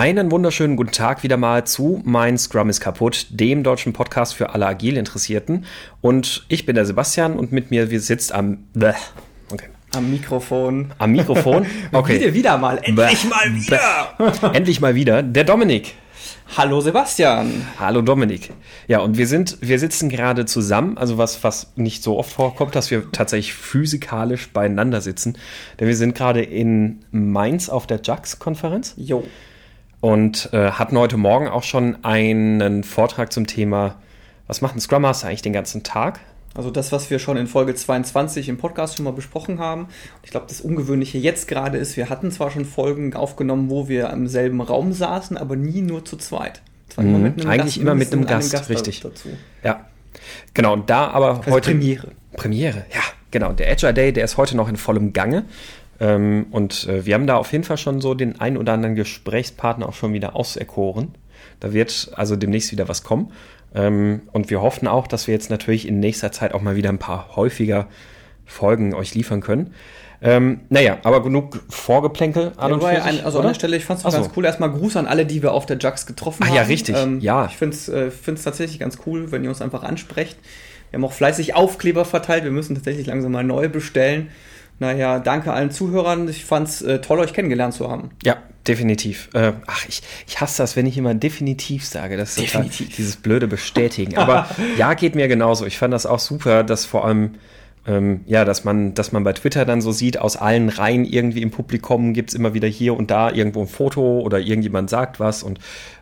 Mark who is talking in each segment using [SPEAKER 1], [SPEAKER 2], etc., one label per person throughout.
[SPEAKER 1] Einen wunderschönen guten Tag wieder mal zu Mein Scrum ist kaputt, dem deutschen Podcast für alle agil Interessierten. Und ich bin der Sebastian und mit mir sitzt am Bleh.
[SPEAKER 2] Okay. Am Mikrofon.
[SPEAKER 1] Am Mikrofon?
[SPEAKER 2] Okay. wieder, wieder mal. Endlich Bleh. mal
[SPEAKER 1] wieder. Endlich mal wieder. Der Dominik.
[SPEAKER 2] Hallo Sebastian.
[SPEAKER 1] Hallo Dominik. Ja, und wir sind, wir sitzen gerade zusammen, also was, was nicht so oft vorkommt, dass wir tatsächlich physikalisch beieinander sitzen. Denn wir sind gerade in Mainz auf der JAX-Konferenz.
[SPEAKER 2] Jo.
[SPEAKER 1] Und äh, hatten heute Morgen auch schon einen Vortrag zum Thema, was macht ein Scrum Master eigentlich den ganzen Tag?
[SPEAKER 2] Also das, was wir schon in Folge 22 im Podcast schon mal besprochen haben. Ich glaube, das Ungewöhnliche jetzt gerade ist, wir hatten zwar schon Folgen aufgenommen, wo wir im selben Raum saßen, aber nie nur zu zweit.
[SPEAKER 1] Mhm. Immer mit Eigentlich Gast, immer mit einem Gast, Gast, richtig. Dazu. Ja, genau. Da aber
[SPEAKER 2] also heute
[SPEAKER 1] Premiere. Premiere, ja, genau. Der Agile Day, der ist heute noch in vollem Gange. Ähm, und äh, wir haben da auf jeden Fall schon so den ein oder anderen Gesprächspartner auch schon wieder auserkoren. Da wird also demnächst wieder was kommen. Ähm, und wir hoffen auch, dass wir jetzt natürlich in nächster Zeit auch mal wieder ein paar häufiger Folgen euch liefern können. Ähm, naja, aber genug Vorgeplänkel
[SPEAKER 2] an ja, und für sich, Also oder? an der Stelle, ich fand es ganz so. cool. Erstmal Gruß an alle, die wir auf der Jux getroffen
[SPEAKER 1] ah,
[SPEAKER 2] haben.
[SPEAKER 1] ja, richtig. Ähm, ja.
[SPEAKER 2] Ich finde es äh, tatsächlich ganz cool, wenn ihr uns einfach ansprecht. Wir haben auch fleißig Aufkleber verteilt. Wir müssen tatsächlich langsam mal neu bestellen. Naja, danke allen Zuhörern. Ich fand es äh, toll, euch kennengelernt zu haben.
[SPEAKER 1] Ja, definitiv. Äh, ach, ich, ich hasse das, wenn ich immer definitiv sage. Das ist definitiv. Total, dieses blöde Bestätigen. Aber ja, geht mir genauso. Ich fand das auch super, dass vor allem, ähm, ja, dass man, dass man bei Twitter dann so sieht, aus allen Reihen irgendwie im Publikum gibt es immer wieder hier und da irgendwo ein Foto oder irgendjemand sagt was und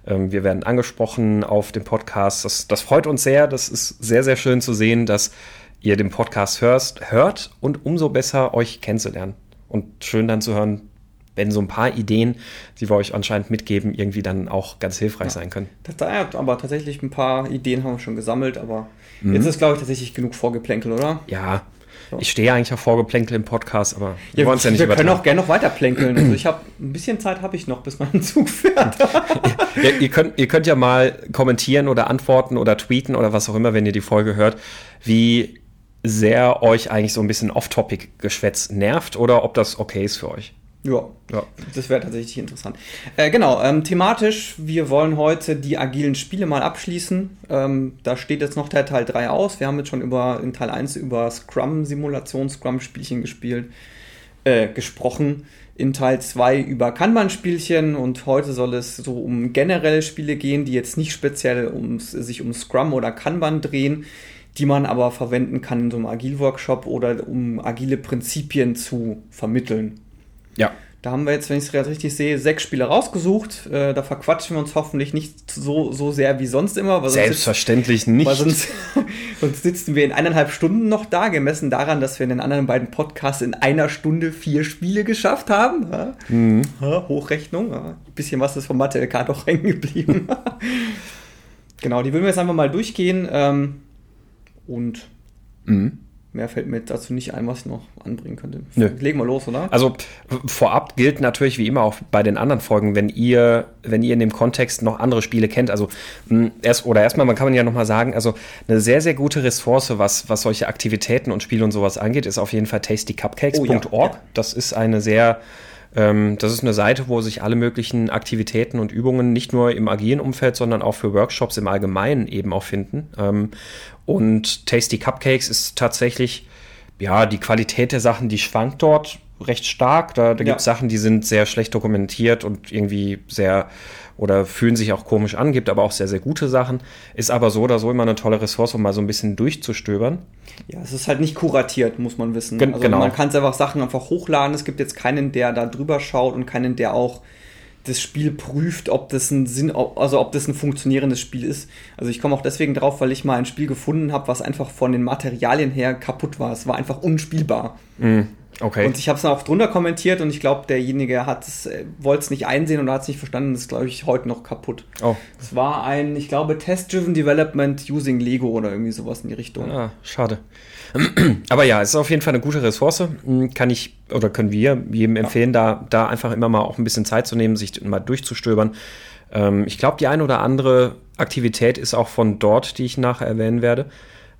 [SPEAKER 1] ähm, wir werden angesprochen auf dem Podcast. Das, das freut uns sehr. Das ist sehr, sehr schön zu sehen, dass ihr den Podcast hörst, hört und umso besser euch kennenzulernen. Und schön dann zu hören, wenn so ein paar Ideen, die wir euch anscheinend mitgeben, irgendwie dann auch ganz hilfreich ja. sein können.
[SPEAKER 2] Das, aber tatsächlich ein paar Ideen haben wir schon gesammelt, aber mhm. jetzt ist, glaube ich, tatsächlich genug Vorgeplänkel, oder?
[SPEAKER 1] Ja. So. Ich stehe eigentlich auf Vorgeplänkel im Podcast, aber
[SPEAKER 2] wir ja, wollen es ja nicht Wir können auch gerne noch weiter plänkeln. Also ich habe ein bisschen Zeit habe ich noch, bis mein Zug fährt.
[SPEAKER 1] ja, ihr, könnt, ihr könnt ja mal kommentieren oder antworten oder tweeten oder was auch immer, wenn ihr die Folge hört, wie sehr euch eigentlich so ein bisschen Off-Topic-Geschwätz nervt oder ob das okay ist für euch.
[SPEAKER 2] Ja, ja. das wäre tatsächlich interessant. Äh, genau, ähm, thematisch, wir wollen heute die agilen Spiele mal abschließen. Ähm, da steht jetzt noch der Teil 3 aus. Wir haben jetzt schon über, in Teil 1 über Scrum-Simulation, Scrum-Spielchen gespielt, äh, gesprochen. In Teil 2 über Kanban-Spielchen und heute soll es so um generelle Spiele gehen, die jetzt nicht speziell ums, sich um Scrum oder Kanban drehen, die man aber verwenden kann in so einem Agil-Workshop oder um agile Prinzipien zu vermitteln.
[SPEAKER 1] Ja.
[SPEAKER 2] Da haben wir jetzt, wenn ich es gerade richtig sehe, sechs Spiele rausgesucht. Äh, da verquatschen wir uns hoffentlich nicht so, so sehr wie sonst immer.
[SPEAKER 1] Selbstverständlich sitzt, nicht. Weil
[SPEAKER 2] sonst, sonst sitzen wir in eineinhalb Stunden noch da, gemessen daran, dass wir in den anderen beiden Podcasts in einer Stunde vier Spiele geschafft haben. Ja? Mhm. Ja, Hochrechnung. Ja. Ein bisschen was ist vom Mathe LK doch hängen geblieben. genau, die würden wir jetzt einfach mal durchgehen. Ähm, und mhm. Mehr fällt mir dazu nicht ein, was ich noch anbringen könnte.
[SPEAKER 1] Nö. Legen wir los, oder? Also vorab gilt natürlich wie immer auch bei den anderen Folgen, wenn ihr, wenn ihr in dem Kontext noch andere Spiele kennt, also hm, erst oder erstmal, man kann man ja nochmal sagen, also eine sehr, sehr gute Ressource, was, was solche Aktivitäten und Spiele und sowas angeht, ist auf jeden Fall tastycupcakes.org. Oh, ja. Das ist eine sehr das ist eine Seite, wo sich alle möglichen Aktivitäten und Übungen nicht nur im agilen Umfeld, sondern auch für Workshops im Allgemeinen eben auch finden. Ähm, und Tasty Cupcakes ist tatsächlich, ja, die Qualität der Sachen, die schwankt dort recht stark. Da, da gibt es. Sachen, die sind sehr schlecht dokumentiert und irgendwie sehr oder fühlen sich auch komisch an, gibt aber auch sehr, sehr gute Sachen. Ist aber so oder so immer eine tolle Ressource, um mal so ein bisschen durchzustöbern.
[SPEAKER 2] Ja, es ist halt nicht kuratiert, muss man wissen. Gen also genau. man kann einfach Sachen einfach hochladen. Es gibt jetzt keinen, der da drüber schaut und keinen, der auch das Spiel prüft, ob das ein Sinn, also ob das ein funktionierendes Spiel ist. Also ich komme auch deswegen drauf, weil ich mal ein Spiel gefunden habe, was einfach von den Materialien her kaputt war. Es war einfach unspielbar.
[SPEAKER 1] Mm. Okay.
[SPEAKER 2] Und ich habe es auch drunter kommentiert und ich glaube, derjenige hat es, äh, wollte es nicht einsehen und hat es nicht verstanden. Das ist, glaube ich, heute noch kaputt.
[SPEAKER 1] Oh.
[SPEAKER 2] Es war ein, ich glaube, Test-Driven Development using Lego oder irgendwie sowas in die Richtung.
[SPEAKER 1] Ah, schade. Aber ja, es ist auf jeden Fall eine gute Ressource. Hm, kann ich oder können wir jedem empfehlen, ja. da, da einfach immer mal auch ein bisschen Zeit zu nehmen, sich mal durchzustöbern. Ähm, ich glaube, die eine oder andere Aktivität ist auch von dort, die ich nachher erwähnen werde.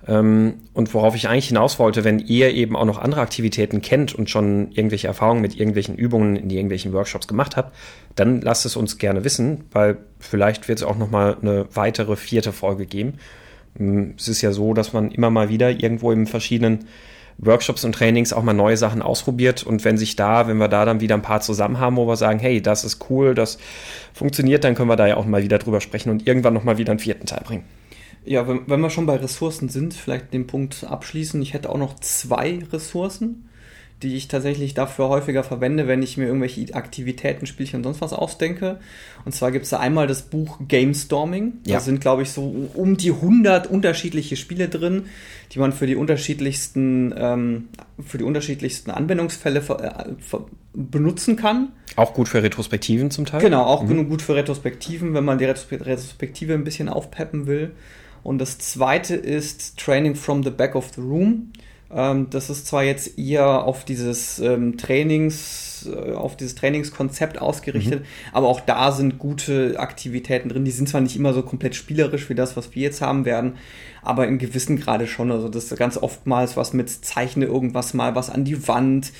[SPEAKER 1] Ähm, und worauf ich eigentlich hinaus wollte, wenn ihr eben auch noch andere Aktivitäten kennt und schon irgendwelche Erfahrungen mit irgendwelchen Übungen in irgendwelchen Workshops gemacht habt, dann lasst es uns gerne wissen, weil vielleicht wird es auch noch mal eine weitere vierte Folge geben. Ähm, es ist ja so, dass man immer mal wieder irgendwo in verschiedenen Workshops und Trainings auch mal neue Sachen ausprobiert und wenn sich da, wenn wir da dann wieder ein paar zusammen haben, wo wir sagen, hey, das ist cool, das funktioniert, dann können wir da ja auch mal wieder drüber sprechen und irgendwann noch mal wieder einen vierten Teil bringen.
[SPEAKER 2] Ja, wenn, wenn wir schon bei Ressourcen sind, vielleicht den Punkt abschließen. Ich hätte auch noch zwei Ressourcen die ich tatsächlich dafür häufiger verwende, wenn ich mir irgendwelche Aktivitäten, Spielchen und sonst was ausdenke. Und zwar gibt es da einmal das Buch Game Storming. Ja. Da sind, glaube ich, so um die 100 unterschiedliche Spiele drin, die man für die unterschiedlichsten, ähm, für die unterschiedlichsten Anwendungsfälle äh, benutzen kann.
[SPEAKER 1] Auch gut für Retrospektiven zum Teil?
[SPEAKER 2] Genau, auch mhm. gut für Retrospektiven, wenn man die Retrospektive ein bisschen aufpeppen will. Und das zweite ist Training from the Back of the Room. Ähm, das ist zwar jetzt eher auf dieses ähm, Trainings, äh, auf dieses Trainingskonzept ausgerichtet, mhm. aber auch da sind gute Aktivitäten drin. Die sind zwar nicht immer so komplett spielerisch wie das, was wir jetzt haben werden, aber in gewissen Grade schon. Also das ist ganz oftmals was mit Zeichne irgendwas mal was an die Wand.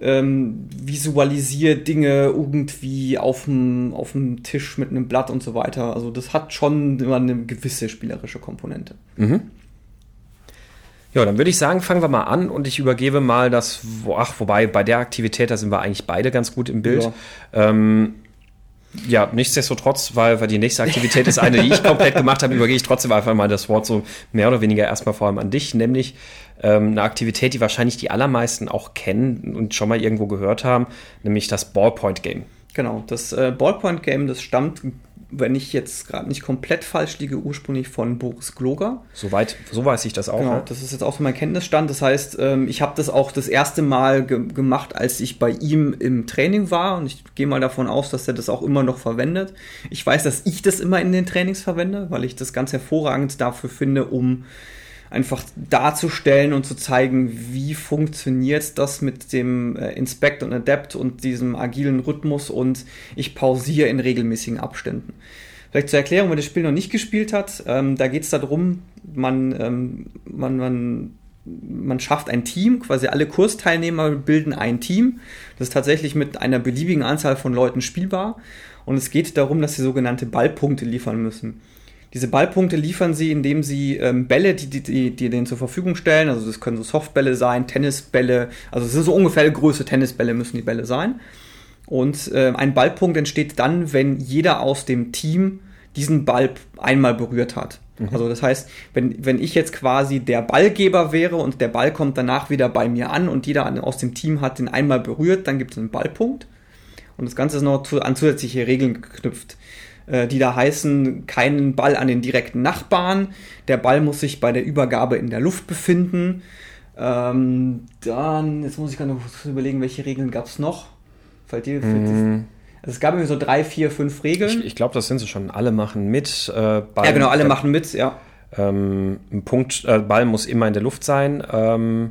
[SPEAKER 2] Ähm, visualisiere Dinge irgendwie auf dem, auf dem Tisch mit einem Blatt und so weiter. Also das hat schon immer eine gewisse spielerische Komponente.
[SPEAKER 1] Mhm. Ja, dann würde ich sagen, fangen wir mal an und ich übergebe mal das, ach, wobei bei der Aktivität, da sind wir eigentlich beide ganz gut im Bild. Ja. Ähm, ja, nichtsdestotrotz, weil, weil die nächste Aktivität ist eine, die ich komplett gemacht habe, übergebe ich trotzdem einfach mal das Wort so mehr oder weniger erstmal vor allem an dich, nämlich ähm, eine Aktivität, die wahrscheinlich die allermeisten auch kennen und schon mal irgendwo gehört haben, nämlich das Ballpoint Game.
[SPEAKER 2] Genau, das äh, Ballpoint Game, das stammt wenn ich jetzt gerade nicht komplett falsch liege, ursprünglich von Boris Gloger.
[SPEAKER 1] Soweit, so weiß ich das auch. Genau,
[SPEAKER 2] das ist jetzt auch so mein Kenntnisstand. Das heißt, ähm, ich habe das auch das erste Mal ge gemacht, als ich bei ihm im Training war. Und ich gehe mal davon aus, dass er das auch immer noch verwendet. Ich weiß, dass ich das immer in den Trainings verwende, weil ich das ganz hervorragend dafür finde, um einfach darzustellen und zu zeigen, wie funktioniert das mit dem äh, Inspect und Adapt und diesem agilen Rhythmus und ich pausiere in regelmäßigen Abständen. Vielleicht zur Erklärung, wer das Spiel noch nicht gespielt hat, ähm, da geht es darum, man, ähm, man, man, man schafft ein Team, quasi alle Kursteilnehmer bilden ein Team. Das ist tatsächlich mit einer beliebigen Anzahl von Leuten spielbar. Und es geht darum, dass sie sogenannte Ballpunkte liefern müssen. Diese Ballpunkte liefern sie, indem sie ähm, Bälle, die, die, die, die denen zur Verfügung stellen, also das können so Softbälle sein, Tennisbälle, also es sind so ungefähr Größe Tennisbälle müssen die Bälle sein. Und äh, ein Ballpunkt entsteht dann, wenn jeder aus dem Team diesen Ball einmal berührt hat. Mhm. Also das heißt, wenn, wenn ich jetzt quasi der Ballgeber wäre und der Ball kommt danach wieder bei mir an und jeder aus dem Team hat den einmal berührt, dann gibt es einen Ballpunkt. Und das Ganze ist noch zu, an zusätzliche Regeln geknüpft. Äh, die da heißen, keinen Ball an den direkten Nachbarn, der Ball muss sich bei der Übergabe in der Luft befinden. Ähm, dann, jetzt muss ich gerade noch überlegen, welche Regeln gab es noch? Fällt dir, mm. Also es gab irgendwie so drei, vier, fünf Regeln.
[SPEAKER 1] Ich, ich glaube, das sind sie schon. Alle machen mit.
[SPEAKER 2] Äh, Ball, ja, genau, alle äh, machen mit, ja.
[SPEAKER 1] Ähm, ein Punkt, äh, Ball muss immer in der Luft sein. Ähm,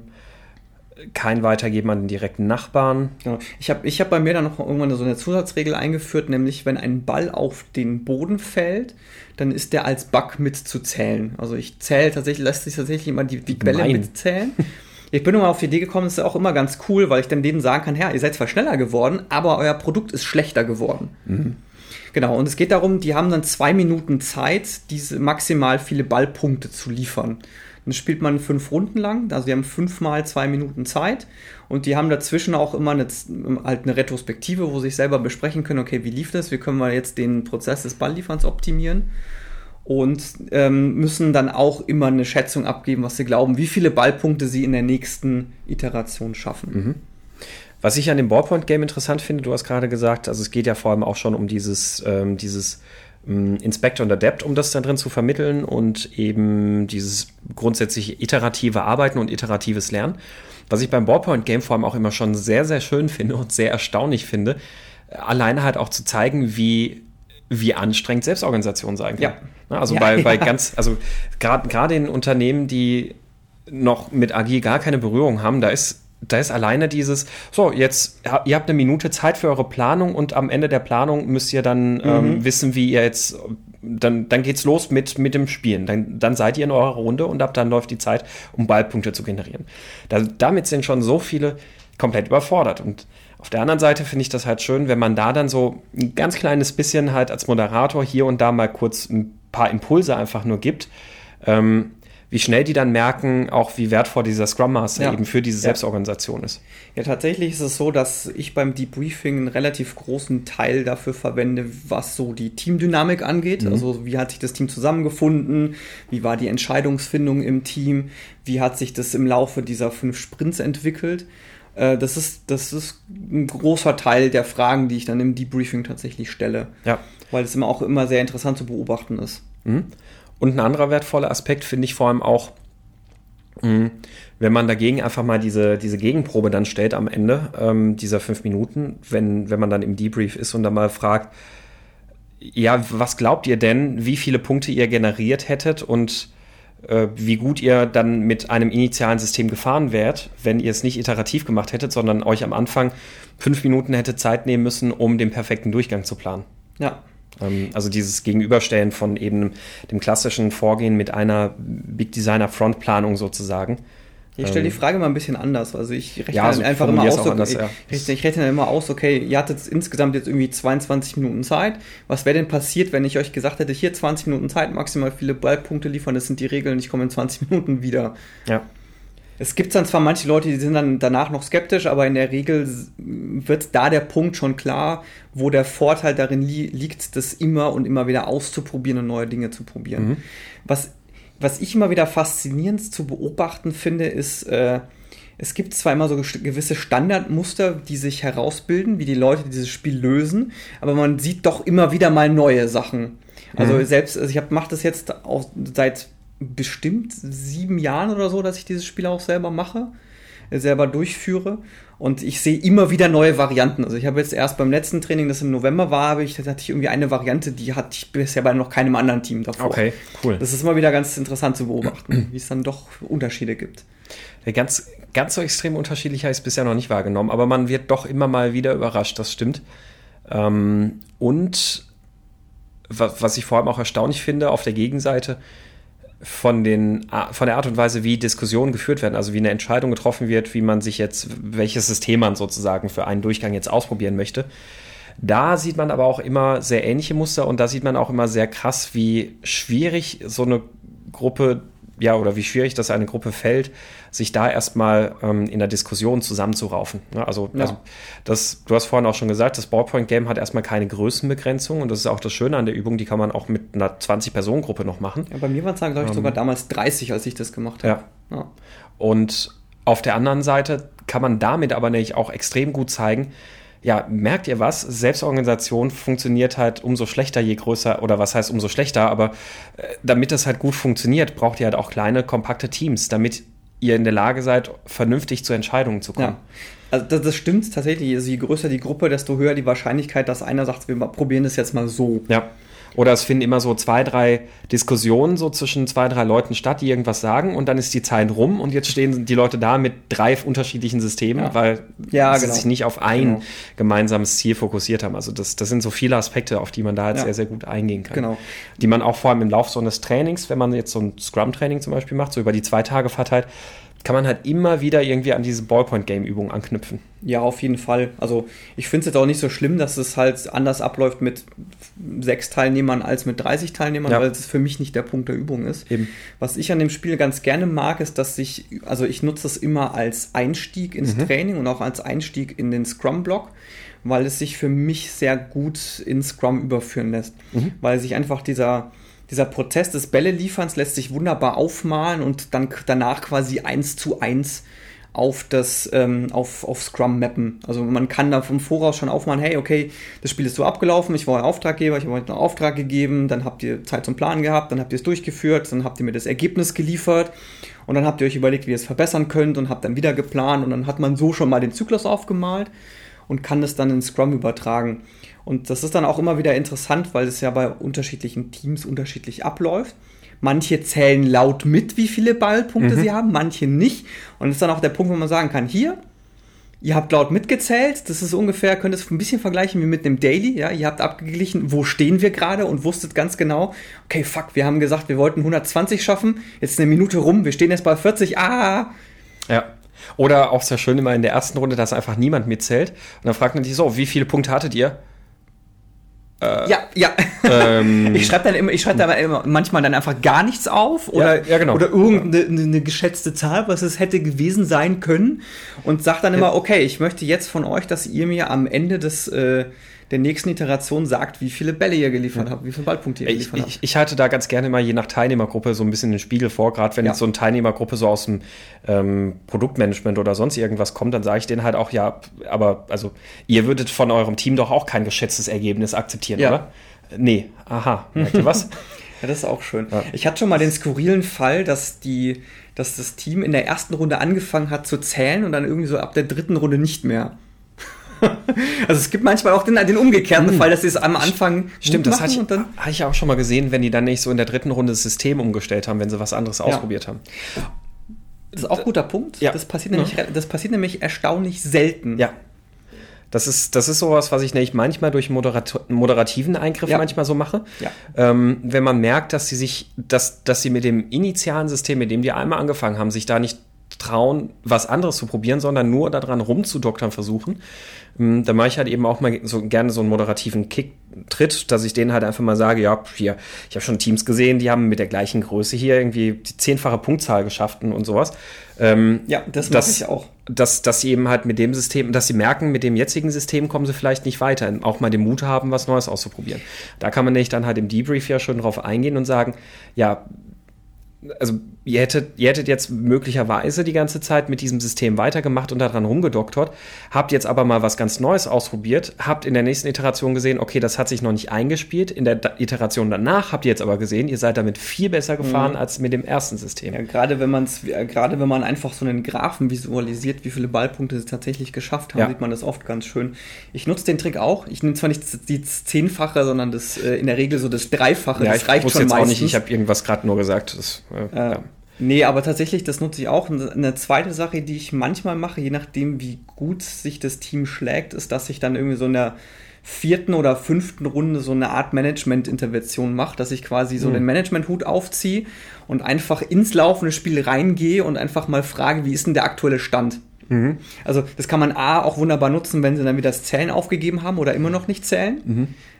[SPEAKER 1] kein Weitergeben an den direkten Nachbarn.
[SPEAKER 2] Genau. Ich habe ich hab bei mir dann noch irgendwann so eine Zusatzregel eingeführt, nämlich wenn ein Ball auf den Boden fällt, dann ist der als Bug mitzuzählen. Also ich zähle tatsächlich, lässt sich tatsächlich immer die, die Bälle mitzählen. Ich bin mal auf die Idee gekommen, das ist auch immer ganz cool, weil ich dann denen sagen kann, ja, ihr seid zwar schneller geworden, aber euer Produkt ist schlechter geworden. Mhm. Genau, und es geht darum, die haben dann zwei Minuten Zeit, diese maximal viele Ballpunkte zu liefern. Dann spielt man fünf Runden lang, also die haben fünfmal zwei Minuten Zeit und die haben dazwischen auch immer eine, halt eine Retrospektive, wo sie sich selber besprechen können, okay, wie lief das, wie können wir jetzt den Prozess des Balllieferns optimieren und ähm, müssen dann auch immer eine Schätzung abgeben, was sie glauben, wie viele Ballpunkte sie in der nächsten Iteration schaffen. Mhm.
[SPEAKER 1] Was ich an dem Ballpoint-Game interessant finde, du hast gerade gesagt, also es geht ja vor allem auch schon um dieses, ähm, dieses Inspector und Adept, um das da drin zu vermitteln und eben dieses grundsätzliche iterative Arbeiten und iteratives Lernen. Was ich beim Ballpoint Game vor allem auch immer schon sehr, sehr schön finde und sehr erstaunlich finde, alleine halt auch zu zeigen, wie wie anstrengend Selbstorganisation sein kann. Ja. Ne, also ja, bei, ja. bei ganz, also gerade gerade in Unternehmen, die noch mit Agil gar keine Berührung haben, da ist da ist alleine dieses, so, jetzt, ihr habt eine Minute Zeit für eure Planung und am Ende der Planung müsst ihr dann ähm, mhm. ähm, wissen, wie ihr jetzt, dann, dann geht's los mit, mit dem Spielen. Dann, dann seid ihr in eurer Runde und ab dann läuft die Zeit, um Ballpunkte zu generieren. Da, damit sind schon so viele komplett überfordert. Und auf der anderen Seite finde ich das halt schön, wenn man da dann so ein ganz kleines bisschen halt als Moderator hier und da mal kurz ein paar Impulse einfach nur gibt. Ähm, wie schnell die dann merken, auch wie wertvoll dieser Scrum Master ja. eben für diese Selbstorganisation ist.
[SPEAKER 2] Ja, tatsächlich ist es so, dass ich beim Debriefing einen relativ großen Teil dafür verwende, was so die Teamdynamik angeht. Mhm. Also wie hat sich das Team zusammengefunden, wie war die Entscheidungsfindung im Team, wie hat sich das im Laufe dieser fünf Sprints entwickelt. Äh, das ist, das ist ein großer Teil der Fragen, die ich dann im Debriefing tatsächlich stelle. Ja. Weil es immer auch immer sehr interessant zu beobachten ist.
[SPEAKER 1] Mhm. Und ein anderer wertvoller Aspekt finde ich vor allem auch, wenn man dagegen einfach mal diese, diese Gegenprobe dann stellt am Ende ähm, dieser fünf Minuten, wenn, wenn man dann im Debrief ist und dann mal fragt, ja, was glaubt ihr denn, wie viele Punkte ihr generiert hättet und äh, wie gut ihr dann mit einem initialen System gefahren wärt, wenn ihr es nicht iterativ gemacht hättet, sondern euch am Anfang fünf Minuten hättet Zeit nehmen müssen, um den perfekten Durchgang zu planen.
[SPEAKER 2] Ja,
[SPEAKER 1] also dieses Gegenüberstellen von eben dem klassischen Vorgehen mit einer Big Designer Frontplanung sozusagen.
[SPEAKER 2] Ich stelle die ähm, Frage mal ein bisschen anders. Also ich rechne ja, so einfach immer aus, okay, anders, ja. ich, ich, rechne immer aus, okay, ihr hattet insgesamt jetzt irgendwie 22 Minuten Zeit. Was wäre denn passiert, wenn ich euch gesagt hätte, hier 20 Minuten Zeit, maximal viele Ballpunkte liefern, das sind die Regeln, ich komme in 20 Minuten wieder.
[SPEAKER 1] Ja.
[SPEAKER 2] Es gibt dann zwar manche Leute, die sind dann danach noch skeptisch, aber in der Regel wird da der Punkt schon klar, wo der Vorteil darin li liegt, das immer und immer wieder auszuprobieren und neue Dinge zu probieren. Mhm. Was, was ich immer wieder faszinierend zu beobachten finde, ist, äh, es gibt zwar immer so gewisse Standardmuster, die sich herausbilden, wie die Leute dieses Spiel lösen, aber man sieht doch immer wieder mal neue Sachen. Also mhm. selbst, also ich mache das jetzt auch seit bestimmt sieben Jahren oder so, dass ich dieses Spiel auch selber mache, äh, selber durchführe. Und ich sehe immer wieder neue Varianten. Also ich habe jetzt erst beim letzten Training, das im November war, habe ich, hatte ich irgendwie eine Variante, die hatte ich bisher bei noch keinem anderen Team davor.
[SPEAKER 1] Okay, cool.
[SPEAKER 2] Das ist immer wieder ganz interessant zu beobachten, wie es dann doch Unterschiede gibt.
[SPEAKER 1] Ganz, ganz so extrem unterschiedlich habe ich es bisher noch nicht wahrgenommen, aber man wird doch immer mal wieder überrascht, das stimmt. Ähm, und was ich vor allem auch erstaunlich finde, auf der Gegenseite, von, den, von der Art und Weise, wie Diskussionen geführt werden, also wie eine Entscheidung getroffen wird, wie man sich jetzt, welches System man sozusagen für einen Durchgang jetzt ausprobieren möchte. Da sieht man aber auch immer sehr ähnliche Muster und da sieht man auch immer sehr krass, wie schwierig so eine Gruppe ja, oder wie schwierig das eine Gruppe fällt, sich da erstmal ähm, in der Diskussion zusammenzuraufen. Ja, also, ja. also das, du hast vorhin auch schon gesagt, das Ballpoint-Game hat erstmal keine Größenbegrenzung und das ist auch das Schöne an der Übung, die kann man auch mit einer 20-Personen-Gruppe noch machen.
[SPEAKER 2] Ja, bei mir waren es, glaube ich, ähm, sogar damals 30, als ich das gemacht habe.
[SPEAKER 1] Ja. ja. Und auf der anderen Seite kann man damit aber nämlich auch extrem gut zeigen, ja, merkt ihr was? Selbstorganisation funktioniert halt umso schlechter, je größer, oder was heißt umso schlechter, aber äh, damit das halt gut funktioniert, braucht ihr halt auch kleine, kompakte Teams, damit ihr in der Lage seid, vernünftig zu Entscheidungen zu kommen. Ja.
[SPEAKER 2] Also das, das stimmt tatsächlich. Also je größer die Gruppe, desto höher die Wahrscheinlichkeit, dass einer sagt, wir probieren das jetzt mal so.
[SPEAKER 1] Ja. Oder es finden immer so zwei, drei Diskussionen so zwischen zwei, drei Leuten statt, die irgendwas sagen und dann ist die Zeit rum und jetzt stehen die Leute da mit drei unterschiedlichen Systemen, ja. weil ja, sie genau. sich nicht auf ein genau. gemeinsames Ziel fokussiert haben. Also das, das sind so viele Aspekte, auf die man da jetzt ja. sehr, sehr gut eingehen kann.
[SPEAKER 2] Genau.
[SPEAKER 1] Die man auch vor allem im Laufe so eines Trainings, wenn man jetzt so ein Scrum-Training zum Beispiel macht, so über die zwei Tage verteilt, kann man halt immer wieder irgendwie an diese Ballpoint-Game-Übung anknüpfen.
[SPEAKER 2] Ja, auf jeden Fall. Also ich finde es jetzt auch nicht so schlimm, dass es halt anders abläuft mit sechs Teilnehmern als mit 30 Teilnehmern, ja. weil es für mich nicht der Punkt der Übung ist.
[SPEAKER 1] Eben.
[SPEAKER 2] Was ich an dem Spiel ganz gerne mag, ist, dass ich, also ich nutze es immer als Einstieg ins mhm. Training und auch als Einstieg in den Scrum-Block weil es sich für mich sehr gut in Scrum überführen lässt. Mhm. Weil sich einfach dieser, dieser Prozess des Bälle-Lieferns lässt sich wunderbar aufmalen und dann danach quasi eins zu eins auf das ähm, auf, auf Scrum mappen. Also man kann da vom Voraus schon aufmalen, hey, okay, das Spiel ist so abgelaufen, ich war euer Auftraggeber, ich habe euch einen Auftrag gegeben, dann habt ihr Zeit zum Planen gehabt, dann habt ihr es durchgeführt, dann habt ihr mir das Ergebnis geliefert und dann habt ihr euch überlegt, wie ihr es verbessern könnt und habt dann wieder geplant und dann hat man so schon mal den Zyklus aufgemalt und kann es dann in Scrum übertragen. Und das ist dann auch immer wieder interessant, weil es ja bei unterschiedlichen Teams unterschiedlich abläuft. Manche zählen laut mit, wie viele Ballpunkte mhm. sie haben, manche nicht. Und das ist dann auch der Punkt, wo man sagen kann, hier, Ihr habt laut mitgezählt, das ist ungefähr, könnt es ein bisschen vergleichen wie mit einem Daily, ja, ihr habt abgeglichen, wo stehen wir gerade und wusstet ganz genau, okay, fuck, wir haben gesagt, wir wollten 120 schaffen, jetzt eine Minute rum, wir stehen jetzt bei 40, ah.
[SPEAKER 1] Ja. Oder auch sehr schön immer in der ersten Runde, dass einfach niemand mitzählt. Und dann fragt man sich so, wie viele Punkte hattet ihr?
[SPEAKER 2] Äh, ja, ja. Ähm, ich schreibe dann immer, ich schreibe dann immer manchmal dann einfach gar nichts auf oder,
[SPEAKER 1] ja, ja, genau.
[SPEAKER 2] oder irgendeine eine geschätzte Zahl, was es hätte gewesen sein können und sag dann immer, okay, ich möchte jetzt von euch, dass ihr mir am Ende des äh, der nächsten Iteration sagt, wie viele Bälle ihr geliefert habt, wie viele Ballpunkte ihr
[SPEAKER 1] ich,
[SPEAKER 2] geliefert
[SPEAKER 1] ich,
[SPEAKER 2] habt.
[SPEAKER 1] Ich halte da ganz gerne mal je nach Teilnehmergruppe so ein bisschen den Spiegel vor, gerade wenn
[SPEAKER 2] Ja.
[SPEAKER 1] jetzt so eine Teilnehmergruppe so aus dem ähm, Produktmanagement oder sonst irgendwas kommt, dann sage ich denen halt auch, ja, aber also ihr würdet von eurem Team doch auch kein geschätztes Ergebnis akzeptieren,
[SPEAKER 2] Ja.
[SPEAKER 1] oder? Nee, aha, merkt ihr was?
[SPEAKER 2] Ja, das ist auch schön.
[SPEAKER 1] Ja.
[SPEAKER 2] Ich hatte schon mal den skurrilen Fall, dass die, dass das Team in der ersten Runde angefangen hat zu zählen und dann irgendwie so ab der dritten Runde nicht mehr. also es gibt manchmal auch den, den umgekehrten Fall, dass sie es am Anfang
[SPEAKER 1] Stimmt, das hatte ich,
[SPEAKER 2] und dann
[SPEAKER 1] hatte ich auch schon mal gesehen, wenn die dann nicht so in der dritten Runde das System umgestellt haben, wenn sie was anderes ausprobiert haben.
[SPEAKER 2] Das ist auch ein guter Punkt.
[SPEAKER 1] Ja.
[SPEAKER 2] Das, passiert nämlich, das passiert nämlich erstaunlich selten.
[SPEAKER 1] Ja. Das ist, das ist sowas, was ich nämlich manchmal durch Moderat moderativen Eingriff
[SPEAKER 2] Ja.
[SPEAKER 1] manchmal so mache.
[SPEAKER 2] Ja.
[SPEAKER 1] Ähm, wenn man merkt, dass sie sich, dass, dass sie mit dem initialen System, mit dem die einmal angefangen haben, sich da nicht trauen, was anderes zu probieren, sondern nur daran rumzudoktern versuchen, ähm, dann mache ich halt eben auch mal so gerne so einen moderativen Kick-Tritt, dass ich denen halt einfach mal sage, ja, hier, ich habe schon Teams gesehen, die haben mit der gleichen Größe hier irgendwie die zehnfache Punktzahl geschafft und sowas. Ähm,
[SPEAKER 2] Ja, das mache ich auch.
[SPEAKER 1] dass, dass sie eben halt mit dem System, dass sie merken, mit dem jetzigen System kommen sie vielleicht nicht weiter. Auch mal den Mut haben, was Neues auszuprobieren. Da kann man nämlich dann halt im Debrief ja schon drauf eingehen und sagen, ja, also ihr hättet, ihr hättet jetzt möglicherweise die ganze Zeit mit diesem System weitergemacht und daran rumgedoktert, habt jetzt aber mal was ganz Neues ausprobiert, habt in der nächsten Iteration gesehen, okay, das hat sich noch nicht eingespielt. In der Da- Iteration danach habt ihr jetzt aber gesehen, ihr seid damit viel besser gefahren als mit dem ersten System.
[SPEAKER 2] Ja, gerade wenn man es, gerade wenn man einfach so einen Graphen visualisiert, wie viele Ballpunkte sie tatsächlich geschafft haben,
[SPEAKER 1] Ja.
[SPEAKER 2] sieht man das oft ganz schön. Ich nutze den Trick auch. Ich nehme zwar nicht das, die Zehnfache, sondern das äh, in der Regel so das Dreifache.
[SPEAKER 1] Ja,
[SPEAKER 2] das
[SPEAKER 1] ich wusste jetzt auch nicht, ich
[SPEAKER 2] meistens.
[SPEAKER 1] habe irgendwas gerade nur gesagt. Das, äh,
[SPEAKER 2] Äh,
[SPEAKER 1] ja.
[SPEAKER 2] Nee, aber tatsächlich, das nutze ich auch. Eine zweite Sache, die ich manchmal mache, je nachdem, wie gut sich das Team schlägt, ist, dass ich dann irgendwie so in der vierten oder fünften Runde so eine Art Management-Intervention mache, dass ich quasi so
[SPEAKER 1] Mhm.
[SPEAKER 2] den Management-Hut aufziehe und einfach ins laufende Spiel reingehe und einfach mal frage, wie ist denn der aktuelle Stand?
[SPEAKER 1] Mhm.
[SPEAKER 2] Also das kann man A auch wunderbar nutzen, wenn sie dann wieder das Zählen aufgegeben haben oder immer noch nicht zählen.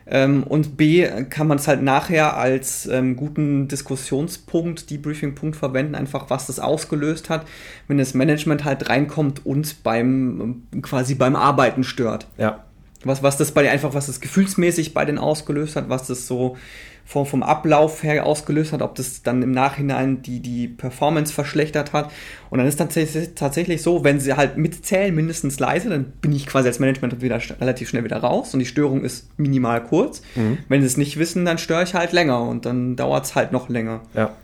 [SPEAKER 2] Ähm, und B kann man es halt nachher als ähm, guten Diskussionspunkt, Debriefing-Punkt verwenden, einfach was das ausgelöst hat, wenn das Management halt reinkommt und beim quasi beim Arbeiten stört.
[SPEAKER 1] ja.
[SPEAKER 2] Was, was das bei einfach, was das gefühlsmäßig bei denen ausgelöst hat, was das so vom, vom Ablauf her ausgelöst hat, ob das dann im Nachhinein die, die Performance verschlechtert hat. Und dann ist tatsächlich, tatsächlich so, wenn sie halt mitzählen, mindestens leise, dann bin ich quasi als Management wieder relativ schnell wieder raus und die Störung ist minimal kurz. Wenn sie es nicht wissen, dann störe ich halt länger und dann dauert es halt noch länger.
[SPEAKER 1] Ja.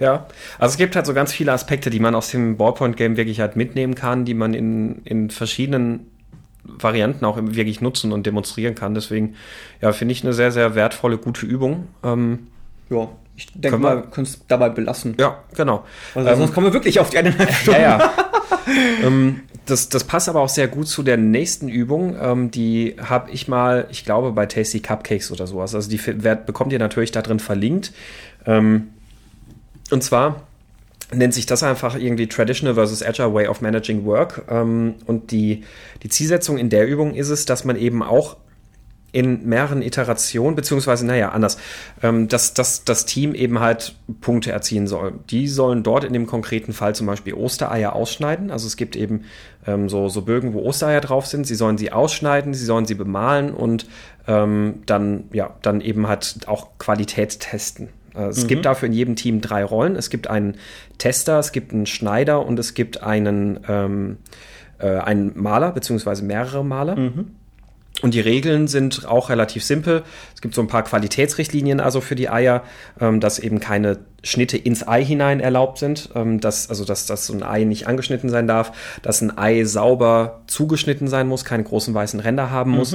[SPEAKER 1] Ja, also es gibt halt so ganz viele Aspekte, die man aus dem Ballpoint-Game wirklich halt mitnehmen kann, die man in, in verschiedenen Varianten auch wirklich nutzen und demonstrieren kann. Deswegen, ja, finde ich eine sehr, sehr wertvolle, gute Übung. Ähm,
[SPEAKER 2] Ja, ich denke mal, wir können es dabei belassen.
[SPEAKER 1] ja, genau.
[SPEAKER 2] Also
[SPEAKER 1] Ähm,
[SPEAKER 2] sonst kommen wir wirklich auf die eineinhalb Stunden.
[SPEAKER 1] Ja, ja. ähm, das, das passt aber auch sehr gut zu der nächsten Übung. Ähm, die habe ich mal, ich glaube, bei Tasty Cupcakes oder sowas. Also die werd, bekommt ihr natürlich da drin verlinkt. Ähm, und zwar nennt sich das einfach irgendwie Traditional versus Agile Way of Managing Work. Ähm, und die, die Zielsetzung in der Übung ist es, dass man eben auch in mehreren Iterationen, beziehungsweise, naja, anders, ähm, dass, dass das Team eben halt Punkte erzielen soll. Die sollen dort in dem konkreten Fall zum Beispiel Ostereier ausschneiden. Also es gibt eben ähm, so, so Bögen, wo Ostereier drauf sind. Sie sollen sie ausschneiden, sie sollen sie bemalen und ähm, dann, ja, dann eben halt auch Qualität testen. Äh, Es gibt dafür in jedem Team drei Rollen. Es gibt einen Tester, es gibt einen Schneider und es gibt einen, ähm, äh, einen Maler, beziehungsweise mehrere Maler. Und die Regeln sind auch relativ simpel. Es gibt so ein paar Qualitätsrichtlinien also für die Eier, ähm, dass eben keine Schnitte ins Ei hinein erlaubt sind, ähm, dass, also dass, dass so ein Ei nicht angeschnitten sein darf, dass ein Ei sauber zugeschnitten sein muss, keine großen weißen Ränder haben muss,